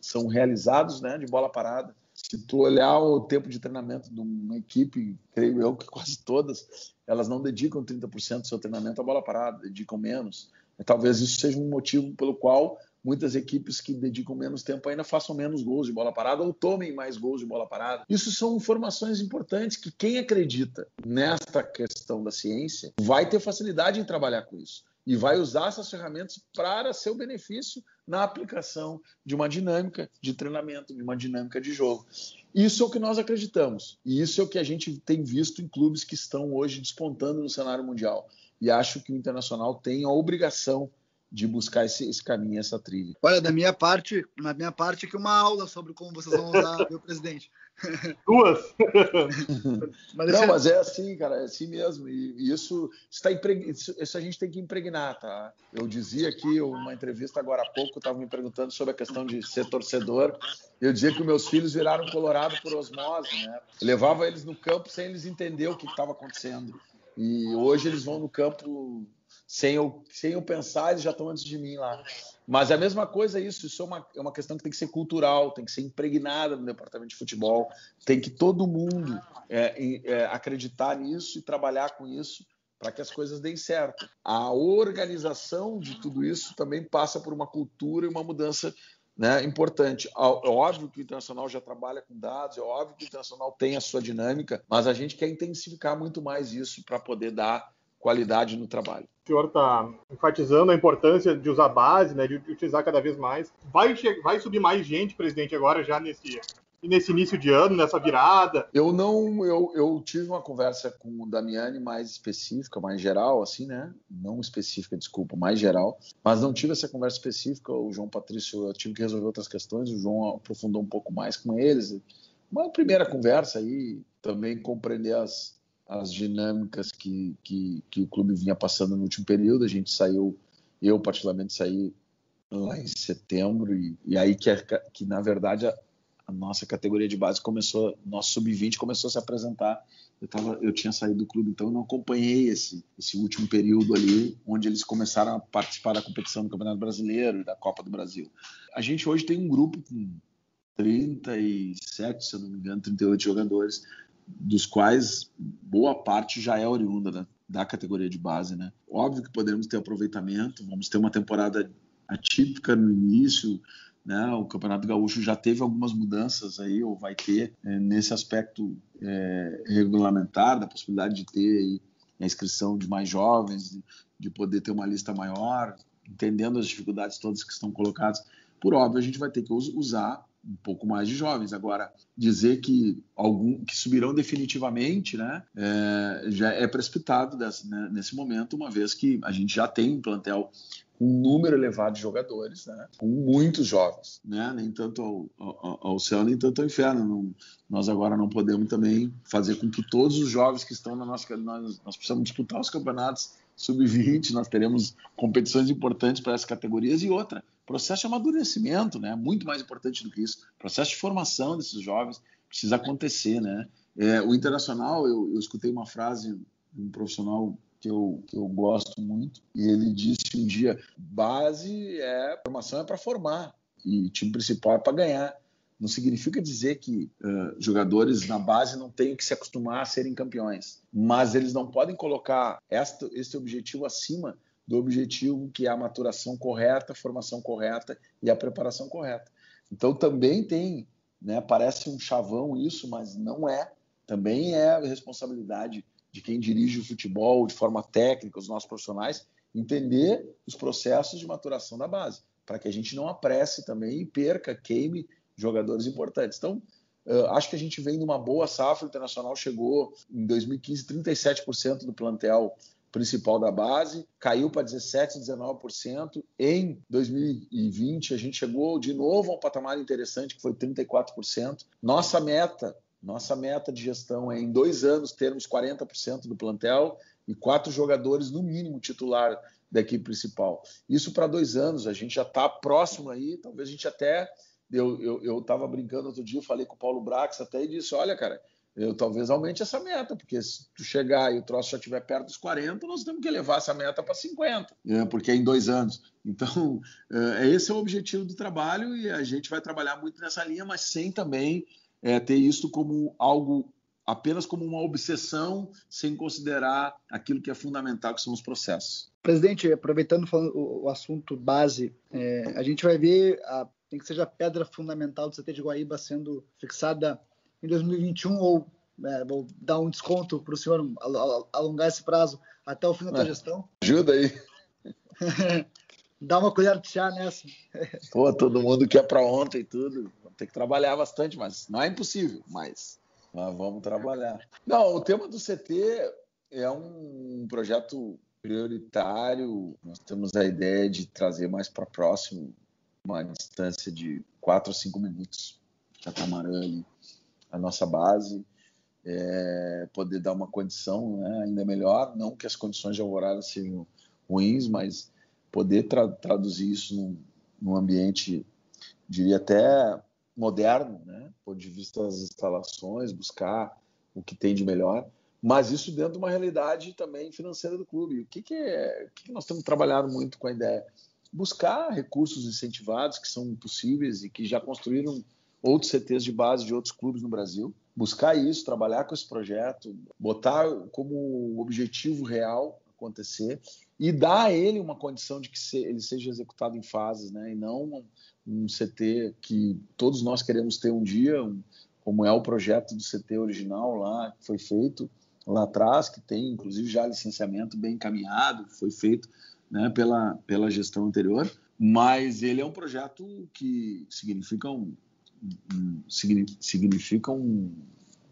são realizados né, de bola parada. Se tu olhar o tempo de treinamento de uma equipe, creio eu que quase todas, elas não dedicam 30% do seu treinamento à bola parada, dedicam menos. Talvez isso seja um motivo pelo qual muitas equipes que dedicam menos tempo ainda façam menos gols de bola parada ou tomem mais gols de bola parada. Isso são informações importantes que quem acredita nesta questão da ciência vai ter facilidade em trabalhar com isso e vai usar essas ferramentas para seu benefício na aplicação de uma dinâmica de treinamento, de uma dinâmica de jogo. Isso é o que nós acreditamos e isso é o que a gente tem visto em clubes que estão hoje despontando no cenário mundial. E acho que o Internacional tem a obrigação de buscar esse, esse caminho, essa trilha. Olha, da minha parte, na minha parte aqui uma aula sobre como vocês vão usar meu presidente. Duas. mas Não, mas é assim, cara, é assim mesmo. E, isso está impreg... isso, isso, a gente tem que impregnar, tá? Eu dizia aqui uma entrevista agora há pouco, estava me perguntando sobre a questão de ser torcedor. Eu dizia que meus filhos viraram colorado por osmose, né? Eu levava eles no campo sem eles entender o que estava acontecendo. E hoje eles vão no campo sem eu, sem eu pensar, eles já estão antes de mim lá. Mas é a mesma coisa isso, isso é uma, é uma questão que tem que ser cultural, tem que ser impregnada no departamento de futebol, tem que todo mundo é, é, acreditar nisso e trabalhar com isso para que as coisas deem certo. A organização de tudo isso também passa por uma cultura e uma mudança né, importante. É óbvio que o Internacional já trabalha com dados, é óbvio que o Internacional tem a sua dinâmica, mas a gente quer intensificar muito mais isso para poder dar qualidade no trabalho. O senhor está enfatizando a importância de usar base, né, de utilizar cada vez mais. Vai, vai subir mais gente, presidente, agora já nesse, nesse início de ano, nessa virada? Eu não, eu, eu tive uma conversa com o Damiani mais específica, mais geral, assim, né? Não específica, desculpa, mais geral. Mas não tive essa conversa específica. O João Patrício, eu tive que resolver outras questões. O João aprofundou um pouco mais com eles. Uma primeira conversa aí, também compreender as, as dinâmicas que, que, que, o clube vinha passando no último período. A gente saiu, eu particularmente saí lá em setembro, e, e aí que, é, que na verdade a, a, nossa categoria de base começou, nosso sub-20 começou a se apresentar. Eu, tava, eu tinha saído do clube, então eu não acompanhei esse, esse último período ali, onde eles começaram a participar da competição do Campeonato Brasileiro e da Copa do Brasil. A gente hoje tem um grupo com 37, se eu não me engano, 38 jogadores dos quais boa parte já é oriunda da, da categoria de base, né? Óbvio que poderemos ter aproveitamento, vamos ter uma temporada atípica no início, né? O Campeonato Gaúcho já teve algumas mudanças aí, ou vai ter é, nesse aspecto é, regulamentar, da possibilidade de ter aí, a inscrição de mais jovens, de, de poder ter uma lista maior, entendendo as dificuldades todas que estão colocadas. Por óbvio, a gente vai ter que usar um pouco mais de jovens. Agora, dizer que algum que subirão definitivamente, né, é, já é precipitado né, nesse momento, uma vez que a gente já tem um plantel com um número elevado de jogadores, né, com muitos jovens, né, nem tanto ao, ao, ao céu, nem tanto ao inferno. Não, nós agora não podemos também fazer com que todos os jovens que estão na nossa. Nós, nós precisamos disputar os campeonatos sub-20, nós teremos competições importantes para essas categorias e outra processo de amadurecimento, né? Muito mais importante do que isso. processo de formação desses jovens precisa acontecer, né? É, o internacional, eu, eu, escutei uma frase de um profissional que eu, que eu gosto muito e ele disse um dia: base é formação é para formar e time principal é para ganhar. Não significa dizer que uh, jogadores na base não têm que se acostumar a serem campeões, mas eles não podem colocar esta, esse objetivo acima do objetivo que é a maturação correta, a formação correta e a preparação correta. Então também tem, né, parece um chavão isso, mas não é. Também é responsabilidade de quem dirige o futebol de forma técnica, os nossos profissionais, entender os processos de maturação da base, para que a gente não apresse também e perca, queime jogadores importantes. Então, uh, acho que a gente vem numa boa safra. O Internacional chegou em 2015 37% do plantel principal da base, caiu para 17, 19%. Em 2020 a gente chegou de novo a um patamar interessante que foi 34%. Nossa meta, nossa meta de gestão é em dois anos termos 40% do plantel e quatro jogadores no mínimo titular da equipe principal. Isso para dois anos, a gente já está próximo aí, talvez a gente até eu estava brincando outro dia, eu falei com o Paulo Brax até e disse: olha, cara, eu talvez aumente essa meta, porque se tu chegar e o troço já estiver perto dos 40, nós temos que levar essa meta para 50, né? porque é em dois anos. Então, é, esse é o objetivo do trabalho e a gente vai trabalhar muito nessa linha, mas sem também é, ter isso como algo apenas como uma obsessão, sem considerar aquilo que é fundamental, que são os processos. Presidente, aproveitando o, assunto base, é, a gente vai ver a tem que seja a pedra fundamental do CT de Guaíba sendo fixada em 2021 ou é, vou dar um desconto para o senhor alongar esse prazo até o fim da tua é, gestão? Ajuda aí. Dá uma colher de chá nessa. Pô, todo mundo quer para ontem e tudo. Tem que trabalhar bastante, mas não é impossível, mas, mas vamos trabalhar. Não, o tema do CT é um projeto prioritário. Nós temos a ideia de trazer mais para próximo uma distância de 4 ou 5 minutos catamarã ali, a nossa base, é, poder dar uma condição né, ainda melhor, não que as condições de alvorada sejam ruins, mas poder tra traduzir isso num, num, ambiente, diria até moderno, né, ponto de vista das instalações, buscar o que tem de melhor, mas isso dentro de uma realidade também financeira do clube. O que, que, é, o que, que nós temos trabalhado muito com a ideia? buscar recursos incentivados que são possíveis e que já construíram outros CTs de base de outros clubes no Brasil. Buscar isso, trabalhar com esse projeto, botar como objetivo real acontecer e dar a ele uma condição de que ele seja executado em fases, né? E não um CT que todos nós queremos ter um dia, como é o projeto do CT original lá, que foi feito lá atrás, que tem inclusive já licenciamento bem encaminhado, foi feito né, pela, pela gestão anterior, mas ele é um projeto que significa um, significa um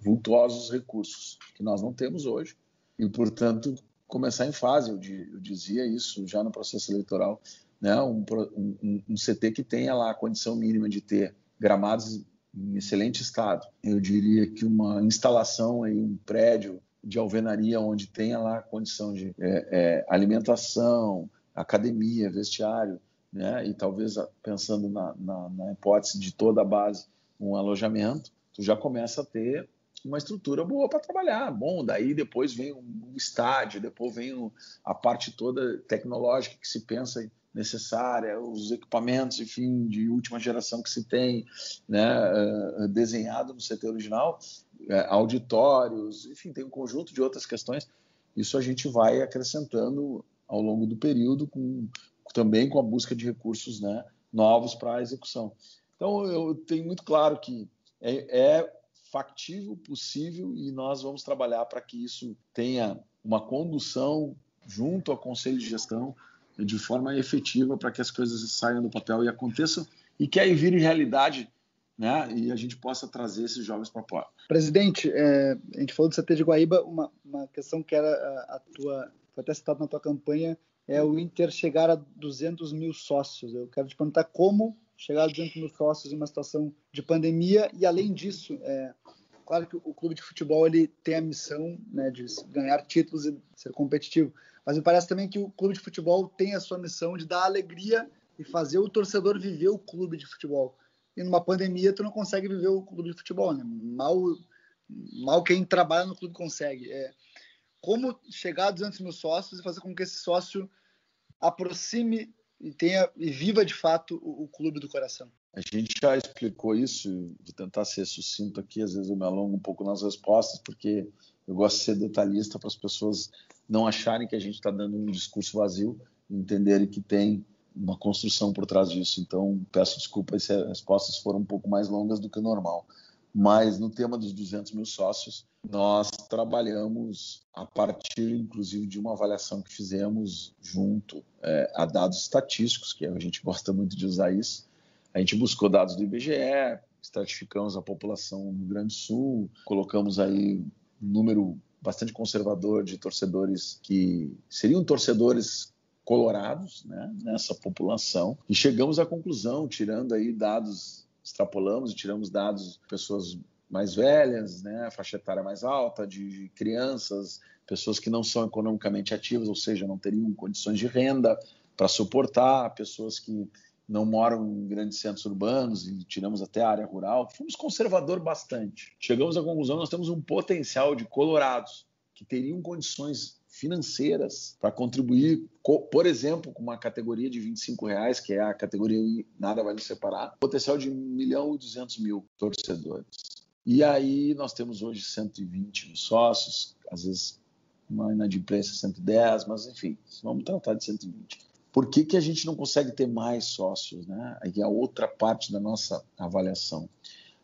vultuosos recursos que nós não temos hoje e, portanto, começar em fase. Eu dizia isso já no processo eleitoral, né, um, um, um CT que tenha lá a condição mínima de ter gramados em excelente estado. Eu diria que uma instalação em um prédio de alvenaria onde tenha lá a condição de é, é, alimentação, academia, vestiário, né? e talvez pensando na, na, na, hipótese de toda a base, um alojamento, tu já começa a ter uma estrutura boa para trabalhar. Bom, daí depois vem o estádio, depois vem a parte toda tecnológica que se pensa necessária, os equipamentos, enfim, de última geração que se tem, né, uh, desenhado no CT original, uh, auditórios, enfim, tem um conjunto de outras questões. Isso a gente vai acrescentando ao longo do período, com, também com a busca de recursos né, novos para a execução. Então, eu tenho muito claro que é, é factível, possível, e nós vamos trabalhar para que isso tenha uma condução junto ao Conselho de Gestão de forma efetiva para que as coisas saiam do papel e aconteçam e que aí vire realidade né? e a gente possa trazer esses jovens para fora. Presidente, é, a gente falou do CT de Guaíba, uma, uma questão que era a, a, tua, foi até citado na tua campanha, é o Inter chegar a 200 mil sócios. Eu quero te perguntar como chegar a 200 mil sócios em uma situação de pandemia e, além disso, é, claro que o clube de futebol ele tem a missão né, de ganhar títulos e ser competitivo, mas me parece também que o clube de futebol tem a sua missão de dar alegria e fazer o torcedor viver o clube de futebol. E numa pandemia tu não consegue viver o clube de futebol, né? Mal, mal quem trabalha no clube consegue. É, como chegar a 200 mil sócios e fazer com que esse sócio aproxime e tenha e viva de fato o, o clube do coração. A gente já explicou isso, vou tentar ser sucinto aqui, às vezes eu me alongo um pouco nas respostas, porque eu gosto de ser detalhista para as pessoas não acharem que a gente está dando um discurso vazio, entenderem que tem uma construção por trás disso. Então, peço desculpas se as respostas foram um pouco mais longas do que o normal. Mas no tema dos 200 mil sócios, nós trabalhamos a partir, inclusive, de uma avaliação que fizemos junto é, a dados estatísticos, que a gente gosta muito de usar isso. A gente buscou dados do IBGE, estratificamos a população no Grande Sul, colocamos aí um número bastante conservador de torcedores que seriam torcedores colorados né, nessa população e chegamos à conclusão, tirando aí dados, extrapolamos e tiramos dados de pessoas mais velhas, né, faixa etária mais alta, de crianças, pessoas que não são economicamente ativas, ou seja, não teriam condições de renda para suportar, pessoas que não moram em grandes centros urbanos e tiramos até a área rural. Fomos conservador bastante. Chegamos à conclusão nós temos um potencial de colorados que teriam condições financeiras para contribuir, por exemplo, com uma categoria de 25 reais, que é a categoria Nada Vai Nos Separar, potencial de 1 milhão e 200 mil torcedores. E aí nós temos hoje 120 mil sócios, às vezes uma inadimplência 110, mas enfim, vamos tratar de 120. Por que, que a gente não consegue ter mais sócios? Né? Aí é outra parte da nossa avaliação.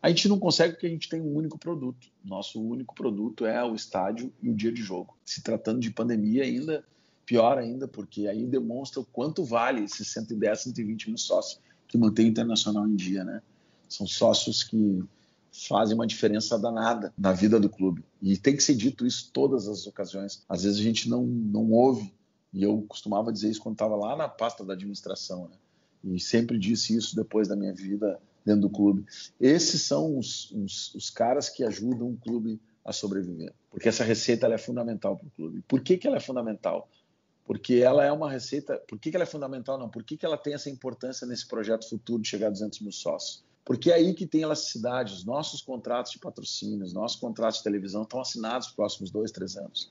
A gente não consegue porque a gente tem um único produto. Nosso único produto é o estádio e o dia de jogo. Se tratando de pandemia, ainda pior ainda, porque aí demonstra o quanto vale esses 110, 120 mil sócios que mantém o Internacional em dia, né? São sócios que fazem uma diferença danada na vida do clube. E tem que ser dito isso todas as ocasiões. Às vezes a gente não, não ouve, e eu costumava dizer isso quando estava lá na pasta da administração, né? E sempre disse isso depois da minha vida dentro do clube. Esses são os, os, os caras que ajudam o clube a sobreviver, porque essa receita é fundamental para o clube. Por que, que ela é fundamental? Porque ela é uma receita. Por que, que ela é fundamental? Não. Por que, que ela tem essa importância nesse projeto futuro de chegar a 200 mil sócios? Porque é aí que tem elasticidade. Os nossos contratos de patrocínio, os nossos contratos de televisão estão assinados nos próximos dois, três anos.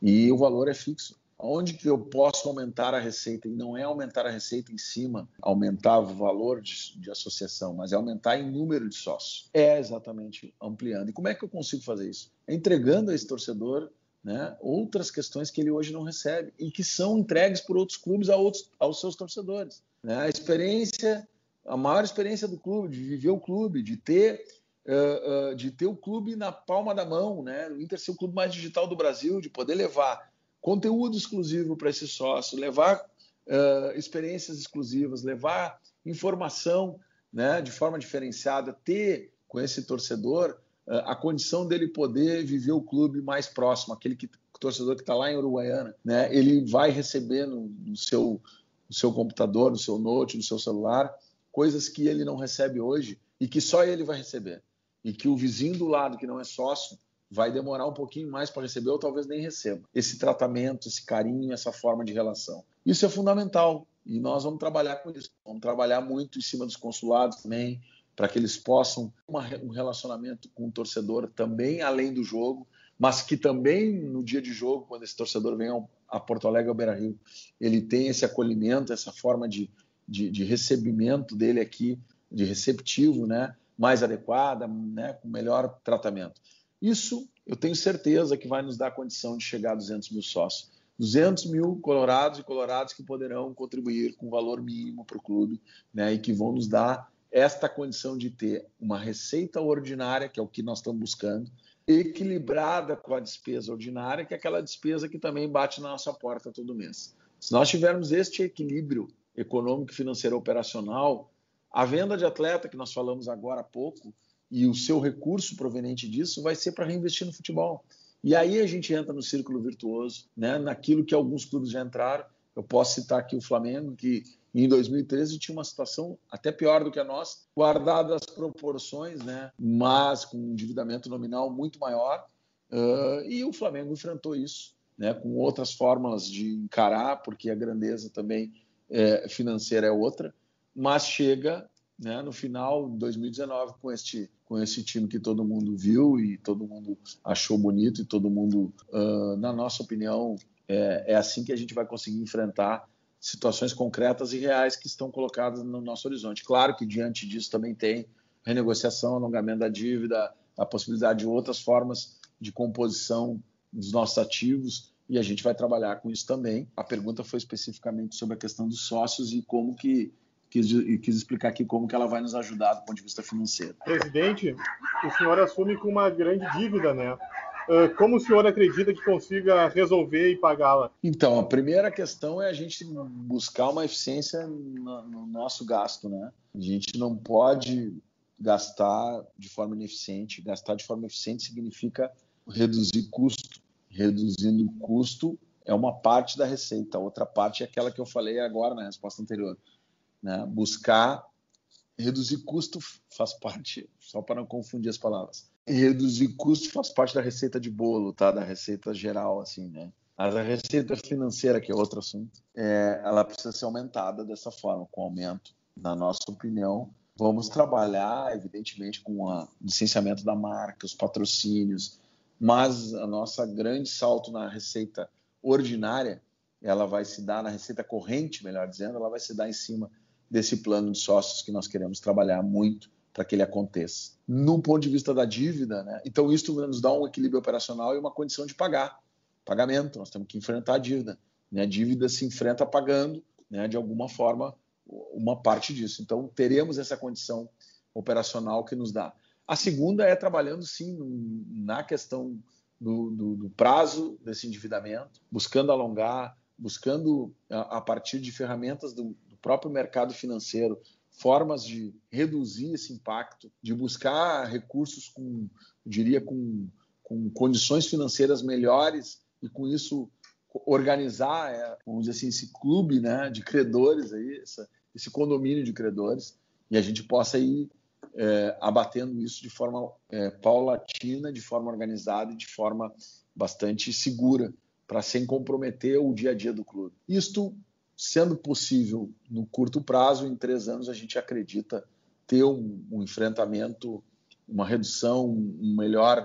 E o valor é fixo. Onde que eu posso aumentar a receita? E não é aumentar a receita em cima, aumentar o valor de, de, associação, mas é aumentar em número de sócios. É exatamente ampliando. E como é que eu consigo fazer isso? É entregando a esse torcedor né, outras questões que ele hoje não recebe e que são entregues por outros clubes a outros, aos seus torcedores. Né? A experiência, a maior experiência do clube, de viver o clube, de ter Uh, uh, de ter o clube na palma da mão, né? O Inter ser o clube mais digital do Brasil, de poder levar conteúdo exclusivo para esse sócio, levar uh, experiências exclusivas, levar informação né, de forma diferenciada, ter com esse torcedor uh, a condição dele poder viver o clube mais próximo, aquele que, torcedor que está lá em Uruguaiana, né, ele vai receber no, no, seu, no seu computador, no seu note, no seu celular, coisas que ele não recebe hoje e que só ele vai receber. E que o vizinho do lado, que não é sócio, vai demorar um pouquinho mais para receber ou talvez nem receba. Esse tratamento, esse carinho, essa forma de relação. Isso é fundamental e nós vamos trabalhar com isso. Vamos trabalhar muito em cima dos consulados também, para que eles possam ter um relacionamento com o torcedor também além do jogo, mas que também no dia de jogo, quando esse torcedor vem a Porto Alegre, ao Beira-Rio, ele tem esse acolhimento, essa forma de, de, de recebimento dele aqui, de receptivo, né, mais adequada, né, com melhor tratamento. Isso eu tenho certeza que vai nos dar condição de chegar a 200 mil sócios. 200 mil colorados e colorados que poderão contribuir com valor mínimo para o clube né, e que vão nos dar esta condição de ter uma receita ordinária, que é o que nós estamos buscando, equilibrada com a despesa ordinária, que é aquela despesa que também bate na nossa porta todo mês. Se nós tivermos este equilíbrio econômico, financeiro operacional, a venda de atleta, que nós falamos agora há pouco, e o seu recurso proveniente disso vai ser para reinvestir no futebol. E aí a gente entra no círculo virtuoso, né? naquilo que alguns clubes já entraram. Eu posso citar aqui o Flamengo, que em 2013 tinha uma situação até pior do que a nossa, guardada as proporções, né? mas com um endividamento nominal muito maior. Uh, e o Flamengo enfrentou isso né? com outras fórmulas de encarar, porque a grandeza também é, financeira é outra, mas chega né, no final de 2019 com este com esse time que todo mundo viu e todo mundo achou bonito e todo mundo, uh, na nossa opinião, é, é, assim que a gente vai conseguir enfrentar situações concretas e reais que estão colocadas no nosso horizonte. Claro que diante disso também tem renegociação, alongamento da dívida, a possibilidade de outras formas de composição dos nossos ativos e a gente vai trabalhar com isso também. A pergunta foi especificamente sobre a questão dos sócios e como que quis, quis explicar aqui como que ela vai nos ajudar do ponto de vista financeiro. Presidente, o senhor assume com uma grande dívida, né? Ah, como o senhor acredita que consiga resolver e pagá-la? Então, a primeira questão é a gente buscar uma eficiência no nosso gasto, né? A gente não pode gastar de forma ineficiente. Gastar de forma eficiente significa reduzir custo. Reduzindo custo é uma parte da receita, a outra parte é aquela que eu falei agora na resposta anterior. Né? Buscar reduzir custo faz parte, só para não confundir as palavras reduzir custo faz parte da receita de bolo, tá? Da receita geral, assim, né? Mas a receita financeira, que é outro assunto, é, ela precisa ser aumentada dessa forma, com aumento, na nossa opinião. Vamos trabalhar, evidentemente, com o licenciamento da marca, os patrocínios, mas a nossa grande salto na receita ordinária, ela vai se dar na receita corrente, melhor dizendo, ela vai se dar em cima desse plano de sócios que nós queremos trabalhar muito para que ele aconteça. No ponto de vista da dívida, né? então isso nos dá um equilíbrio operacional e uma condição de pagar. Pagamento, nós temos que enfrentar a dívida. Né? A dívida se enfrenta pagando, né? de alguma forma, uma parte disso. Então, teremos essa condição operacional que nos dá. A segunda é trabalhando, sim, na questão do, do, do prazo desse endividamento, buscando alongar, buscando, a, a partir de ferramentas do, próprio mercado financeiro, formas de reduzir esse impacto, de buscar recursos com, diria, com, com condições financeiras melhores e com isso organizar, é, vamos dizer assim, esse clube né, de credores, aí, essa, esse condomínio de credores, e a gente possa ir é, abatendo isso de forma é, paulatina, de forma organizada e de forma bastante segura, para sem comprometer o dia a dia do clube. Isto sendo possível no curto prazo, em três anos a gente acredita ter um, um enfrentamento, uma redução, um melhor,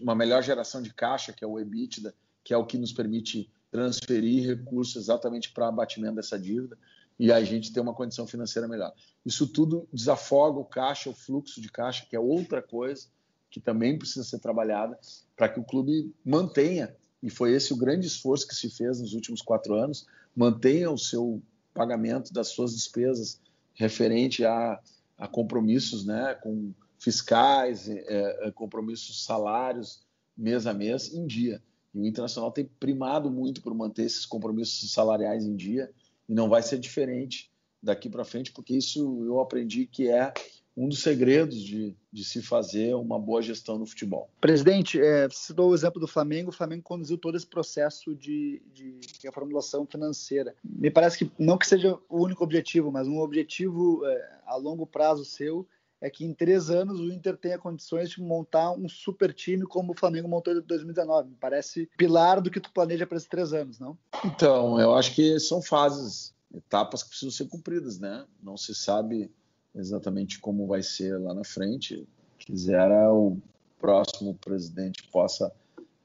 uma melhor geração de caixa, que é o EBITDA, que é o que nos permite transferir recursos exatamente para abatimento dessa dívida e a gente ter uma condição financeira melhor. Isso tudo desafoga o caixa, o fluxo de caixa, que é outra coisa que também precisa ser trabalhada para que o clube mantenha, e foi esse o grande esforço que se fez nos últimos quatro anos, mantenha o seu pagamento das suas despesas referente a, a compromissos né, com fiscais, é, é, compromissos salários mês a mês em dia. E o Internacional tem primado muito por manter esses compromissos salariais em dia e não vai ser diferente daqui para frente, porque isso eu aprendi que é um dos segredos de, de se fazer uma boa gestão no futebol. Presidente, é, você o exemplo do Flamengo, o Flamengo conduziu todo esse processo de, de, de reformulação financeira. Me parece que não que seja o único objetivo, mas um objetivo é, a longo prazo seu é que em três anos o Inter tenha condições de montar um super time como o Flamengo montou em 2019. Me parece pilar do que tu planeja para esses três anos, não? Então, eu acho que são fases, etapas que precisam ser cumpridas, né? Não se sabe exatamente como vai ser lá na frente. Quisera o próximo presidente possa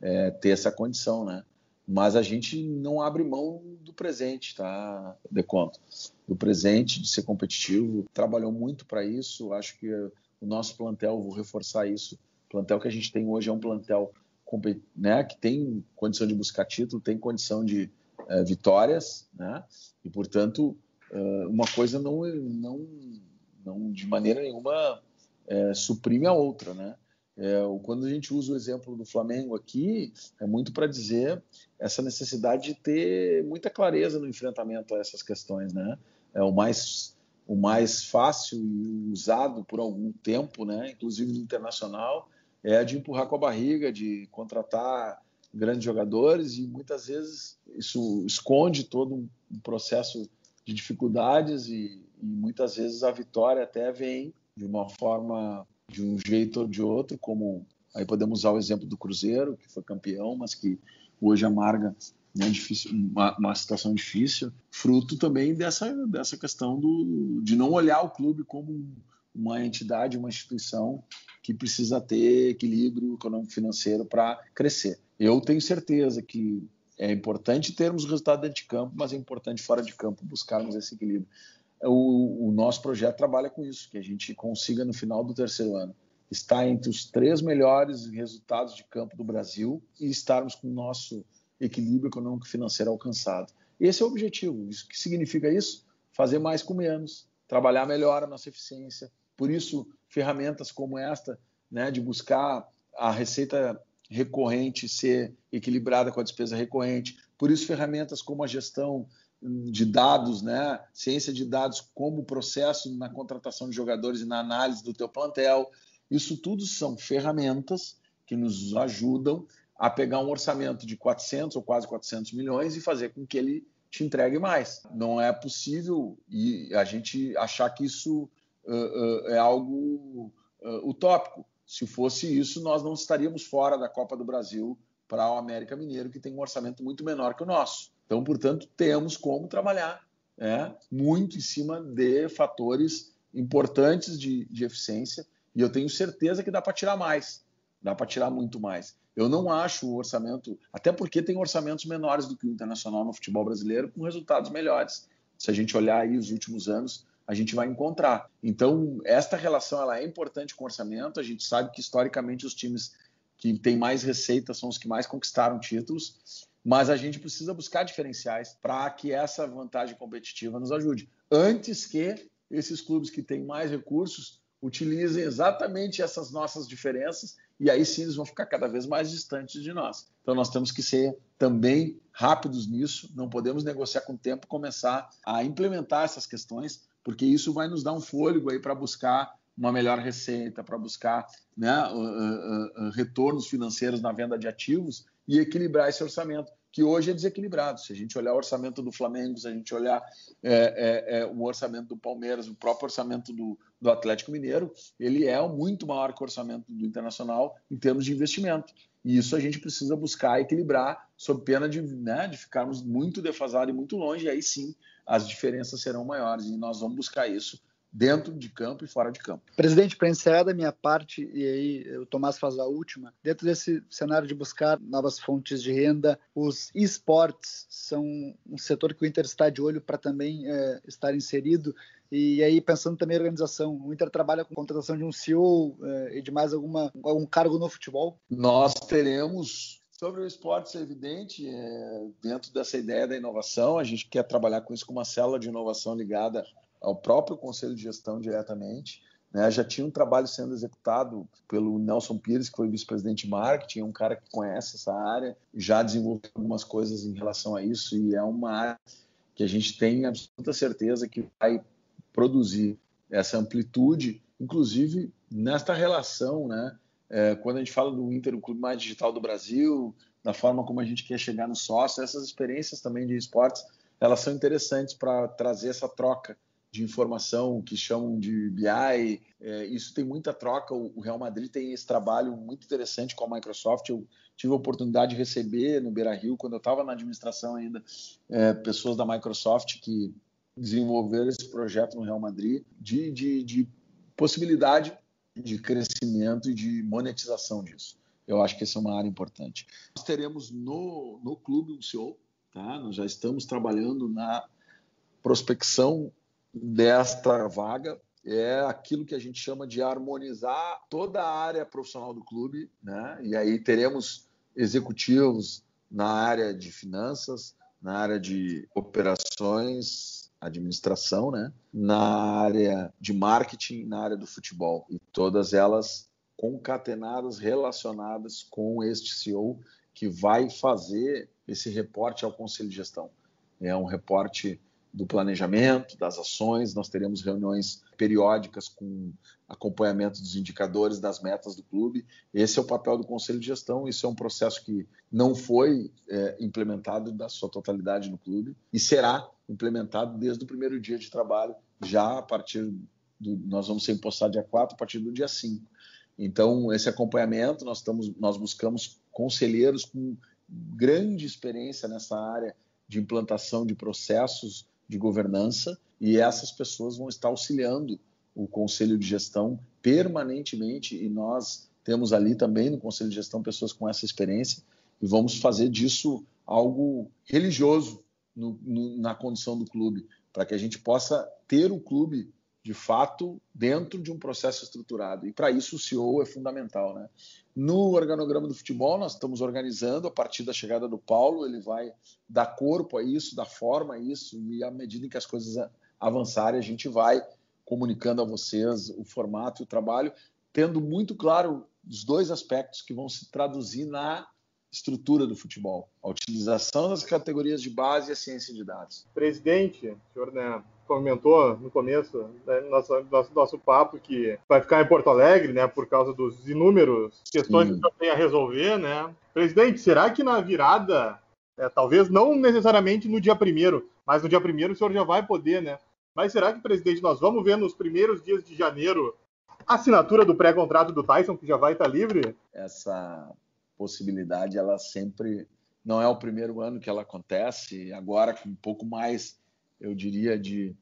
é, ter essa condição, né? Mas a gente não abre mão do presente, tá? De conta do presente, de ser competitivo. Trabalhou muito para isso. Acho que o nosso plantel, vou reforçar isso. O plantel que a gente tem hoje é um plantel né, que tem condição de buscar título, tem condição de é, vitórias, né? E portanto, é, uma coisa não não não de maneira nenhuma é, suprime a outra, né? É, quando a gente usa o exemplo do Flamengo aqui, é muito para dizer essa necessidade de ter muita clareza no enfrentamento a essas questões, né? É o mais o mais fácil e usado por algum tempo, né? Inclusive no internacional, é de empurrar com a barriga, de contratar grandes jogadores e muitas vezes isso esconde todo um processo de dificuldades e, e muitas vezes a vitória até vem de uma forma, de um jeito ou de outro, como aí podemos usar o exemplo do Cruzeiro, que foi campeão, mas que hoje amarga né, difícil, uma, uma, situação difícil, fruto também dessa, dessa questão do, de não olhar o clube como uma entidade, uma instituição que precisa ter equilíbrio econômico financeiro para crescer. Eu tenho certeza que É importante termos resultado dentro de campo, mas é importante fora de campo buscarmos esse equilíbrio. O, o nosso projeto trabalha com isso, que a gente consiga no final do terceiro ano estar entre os três melhores resultados de campo do Brasil e estarmos com o nosso equilíbrio econômico financeiro alcançado. Esse é o objetivo. Isso que significa isso? Fazer mais com menos, trabalhar melhor a nossa eficiência. Por isso, ferramentas como esta, né, de buscar a receita recorrente ser equilibrada com a despesa recorrente. Por isso, ferramentas como a gestão de dados, né, ciência de dados como processo na contratação de jogadores e na análise do teu plantel. Isso tudo são ferramentas que nos ajudam a pegar um orçamento de 400 ou quase 400 milhões e fazer com que ele te entregue mais. Não é possível e a gente achar que isso uh, uh, é algo uh, utópico. Se fosse isso, nós não estaríamos fora da Copa do Brasil para o América Mineiro, que tem um orçamento muito menor que o nosso. Então, portanto, temos como trabalhar né, muito em cima de fatores importantes de, de eficiência e eu tenho certeza que dá para tirar mais, dá para tirar muito mais. Eu não acho o orçamento, até porque tem orçamentos menores do que o internacional no futebol brasileiro, com resultados melhores. Se a gente olhar aí os últimos anos, a gente vai encontrar. Então, esta relação ela é importante com o orçamento. A gente sabe que historicamente os times que têm mais receita são os que mais conquistaram títulos, mas a gente precisa buscar diferenciais para que essa vantagem competitiva nos ajude. Antes que esses clubes que têm mais recursos utilizem exatamente essas nossas diferenças e aí sim eles vão ficar cada vez mais distantes de nós. Então nós temos que ser também rápidos nisso, não podemos negociar com o tempo, começar a implementar essas questões, porque isso vai nos dar um fôlego aí para buscar uma melhor receita, para buscar né, uh, uh, uh, retornos financeiros na venda de ativos e equilibrar esse orçamento que hoje é desequilibrado. Se a gente olhar o orçamento do Flamengo, se a gente olhar é, é, é, o orçamento do Palmeiras, o próprio orçamento do, do, Atlético Mineiro, ele é muito maior que o orçamento do Internacional em termos de investimento. E isso a gente precisa buscar equilibrar, sob pena de, né, de ficarmos muito defasados e muito longe, e aí sim as diferenças serão maiores. E nós vamos buscar isso dentro de campo e fora de campo. Presidente, para encerrar da minha parte, e aí o Tomás faz a última, dentro desse cenário de buscar novas fontes de renda, os esportes são um setor que o Inter está de olho para também é, estar inserido. E aí, pensando também em organização, o Inter trabalha com contratação de um CEO é, e de mais alguma, algum cargo no futebol? Nós teremos Sobre o esporte, é evidente, é, dentro dessa ideia da inovação, a gente quer trabalhar com isso com uma célula de inovação ligada ao próprio Conselho de Gestão diretamente. Né? Já tinha um trabalho sendo executado pelo Nelson Pires, que foi vice-presidente de marketing, é um cara que conhece essa área, já desenvolveu algumas coisas em relação a isso e é uma área que a gente tem absoluta certeza que vai produzir essa amplitude, inclusive nesta relação, né? É, quando a gente fala do Inter, o clube mais digital do Brasil, da forma como a gente quer chegar no sócio, essas experiências também de esportes, elas são interessantes para trazer essa troca de informação que chamam de BI. É, isso tem muita troca. O Real Madrid tem esse trabalho muito interessante com a Microsoft. Eu tive a oportunidade de receber no Beira Rio, quando eu estava na administração ainda, é, pessoas da Microsoft que desenvolveram esse projeto no Real Madrid de, de, de possibilidade de crescimento e de monetização disso. Eu acho que essa é uma área importante. Nós teremos no, no clube um CEO, tá? nós já estamos trabalhando na prospecção desta vaga é aquilo que a gente chama de harmonizar toda a área profissional do clube, né? E aí teremos executivos na área de finanças, na área de operações, administração, né? Na área de marketing, na área do futebol e todas elas concatenadas, relacionadas com este CEO que vai fazer esse reporte ao conselho de gestão. É um reporte do planejamento, das ações, nós teremos reuniões periódicas com acompanhamento dos indicadores, das metas do clube. Esse é o papel do Conselho de Gestão, isso é um processo que não foi é, implementado da sua totalidade no clube e será implementado desde o primeiro dia de trabalho, já a partir do. Nós vamos ser impostados dia 4, a partir do dia 5. Então, esse acompanhamento, nós, estamos, nós buscamos conselheiros com grande experiência nessa área de implantação de processos de governança e essas pessoas vão estar auxiliando o conselho de gestão permanentemente e nós temos ali também no conselho de gestão pessoas com essa experiência e vamos fazer disso algo religioso no, no, na condição do clube, para que a gente possa ter o clube de fato dentro de um processo estruturado. E para isso o CEO é fundamental. Né? No organograma do futebol, nós estamos organizando a partir da chegada do Paulo, ele vai dar corpo a isso, dar forma a isso, e à medida em que as coisas avançarem, a gente vai comunicando a vocês o formato e o trabalho, tendo muito claro os dois aspectos que vão se traduzir na estrutura do futebol: a utilização das categorias de base e a ciência de dados. Presidente, senhor né, comentou no começo né, nosso, nosso, nosso papo que vai ficar em Porto Alegre, né, por causa dos inúmeros questões Sim. que o senhor tem a resolver, né? Presidente, será que na virada, é, talvez não necessariamente no dia primeiro, mas no dia primeiro o senhor já vai poder, né? Mas será que, presidente, nós vamos ver nos primeiros dias de janeiro a assinatura do pré-contrato do Tyson, que já vai estar livre? Essa possibilidade, ela sempre não é o primeiro ano que ela acontece, agora com um pouco mais, eu diria, de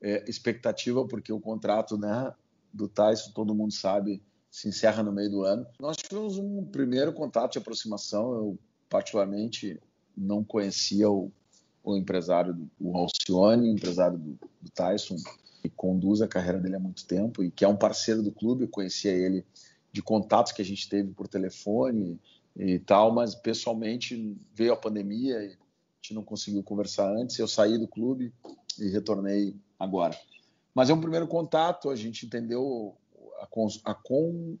é, expectativa, porque o contrato né, do Tyson, todo mundo sabe, se encerra no meio do ano. Nós tivemos um primeiro contato de aproximação, eu particularmente não conhecia o, o empresário, o Alcione, o empresário do, do Tyson, que conduz a carreira dele há muito tempo e que é um parceiro do clube, eu conhecia ele de contatos que a gente teve por telefone, e tal, mas pessoalmente veio a pandemia e gente não conseguiu conversar antes. Eu saí do clube e retornei agora. Mas é um primeiro contato, a gente entendeu a, a, com,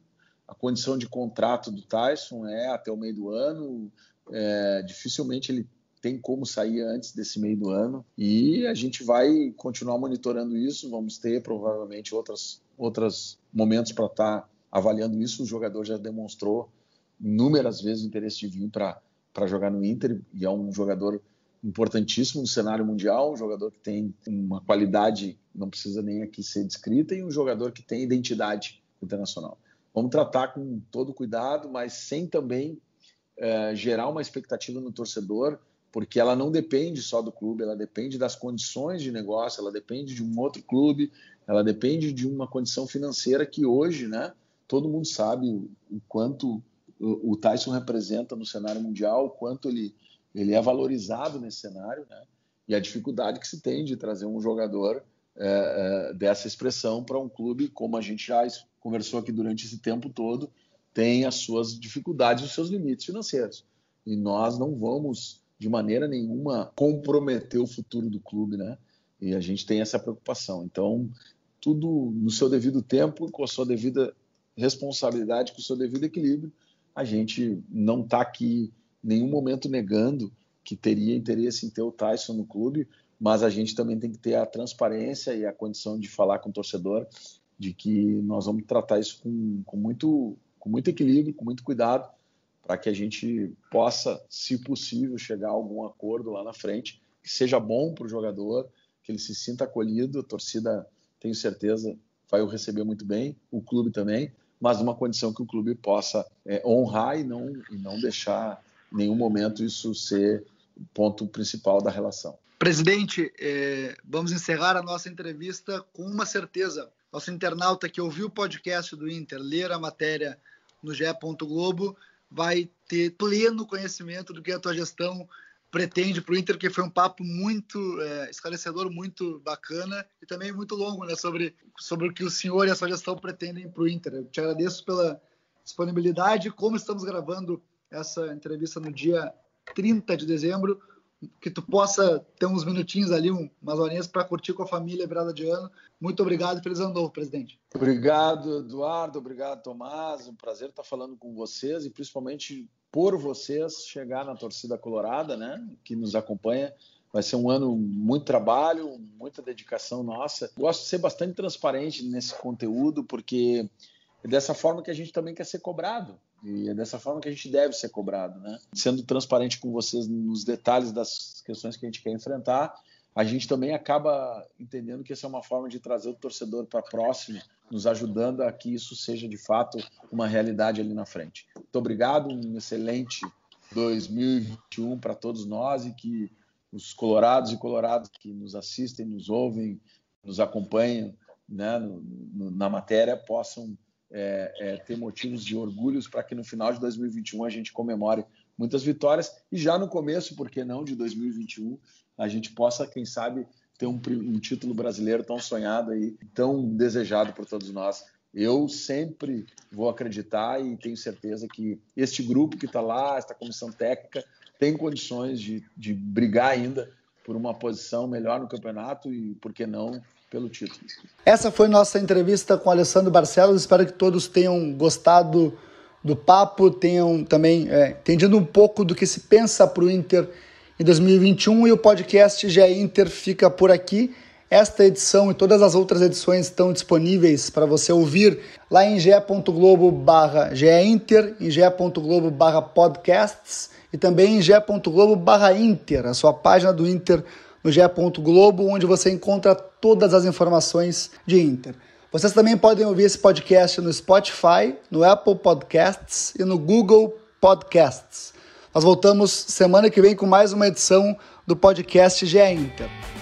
a condição de contrato do Tyson é até o meio do ano, é, dificilmente ele tem como sair antes desse meio do ano e a gente vai continuar monitorando isso. Vamos ter provavelmente outros outros momentos para estar tá avaliando isso. O jogador já demonstrou inúmeras vezes o interesse de vir para jogar no Inter e é um jogador importantíssimo no cenário mundial, um jogador que tem uma qualidade, não precisa nem aqui ser descrita, e um jogador que tem identidade internacional. Vamos tratar com todo cuidado, mas sem também é, gerar uma expectativa no torcedor, porque ela não depende só do clube, ela depende das condições de negócio, ela depende de um outro clube, ela depende de uma condição financeira que hoje, né, todo mundo sabe o quanto o, Tyson representa no cenário mundial, o quanto ele, ele é valorizado nesse cenário, né? e a dificuldade que se tem de trazer um jogador é, é, dessa expressão para um clube, como a gente já conversou aqui durante esse tempo todo, tem as suas dificuldades, os seus limites financeiros. E nós não vamos, de maneira nenhuma, comprometer o futuro do clube, né? E a gente tem essa preocupação. Então, tudo no seu devido tempo, com a sua devida responsabilidade, com o seu devido equilíbrio, a gente não está aqui nenhum momento negando que teria interesse em ter o Tyson no clube, mas a gente também tem que ter a transparência e a condição de falar com o torcedor de que nós vamos tratar isso com, com, muito, com muito equilíbrio, com muito cuidado, para que a gente possa, se possível, chegar a algum acordo lá na frente, que seja bom para o jogador, que ele se sinta acolhido, a torcida, tenho certeza, vai o receber muito bem, o clube também, mas numa condição que o clube possa é, honrar e não, e não deixar nenhum momento isso ser o ponto principal da relação. Presidente, é, vamos encerrar a nossa entrevista com uma certeza. Nosso internauta que ouviu o podcast do Inter, ler a matéria no GE. Globo, vai ter pleno conhecimento do que a tua gestão pretende para o Inter, que foi um papo muito é, esclarecedor, muito bacana e também muito longo, né, sobre, sobre o que o senhor e a sua gestão pretendem para o Inter. Eu te agradeço pela disponibilidade, como estamos gravando essa entrevista no dia 30 de dezembro, que tu possa ter uns minutinhos ali, umas horinhas para curtir com a família virada de ano. Muito obrigado feliz ano novo, presidente. Obrigado, Eduardo. Obrigado, Tomás. Um prazer estar falando com vocês e principalmente por vocês chegar na torcida colorada, né, que nos acompanha. Vai ser um ano muito trabalho, muita dedicação nossa. Gosto de ser bastante transparente nesse conteúdo, porque é dessa forma que a gente também quer ser cobrado. E é dessa forma que a gente deve ser cobrado, né? Sendo transparente com vocês nos detalhes das questões que a gente quer enfrentar, a gente também acaba entendendo que essa é uma forma de trazer o torcedor para próximo, nos ajudando a que isso seja de fato uma realidade ali na frente. Muito obrigado, um excelente 2021 para todos nós e que os colorados e coloradas que nos assistem, nos ouvem, nos acompanham né, no, no, na matéria possam é, é, ter motivos de orgulhos para que no final de 2021 a gente comemore muitas vitórias e já no começo, por que não, de 2021, a gente possa, quem sabe, ter um, um título brasileiro tão sonhado aí, tão desejado por todos nós. Eu sempre vou acreditar e tenho certeza que este grupo que está lá, esta comissão técnica, tem condições de, de brigar ainda por uma posição melhor no campeonato e, por que não, pelo título. Essa foi nossa entrevista com Alessandro Barcelos. Espero que todos tenham gostado do papo, tenham também é, entendido um pouco do que se pensa para o Inter em 2021 e o podcast GE Inter fica por aqui. Esta edição e todas as outras edições estão disponíveis para você ouvir lá em ge.globo barra geinter, em ge.globo barra podcasts e também em ge.globo barra inter, a sua página do Inter no ge.globo, onde você encontra todas as informações de Inter. Vocês também podem ouvir esse podcast no Spotify, no Apple Podcasts e no Google Podcasts. Nós voltamos semana que vem com mais uma edição do podcast GE Inter.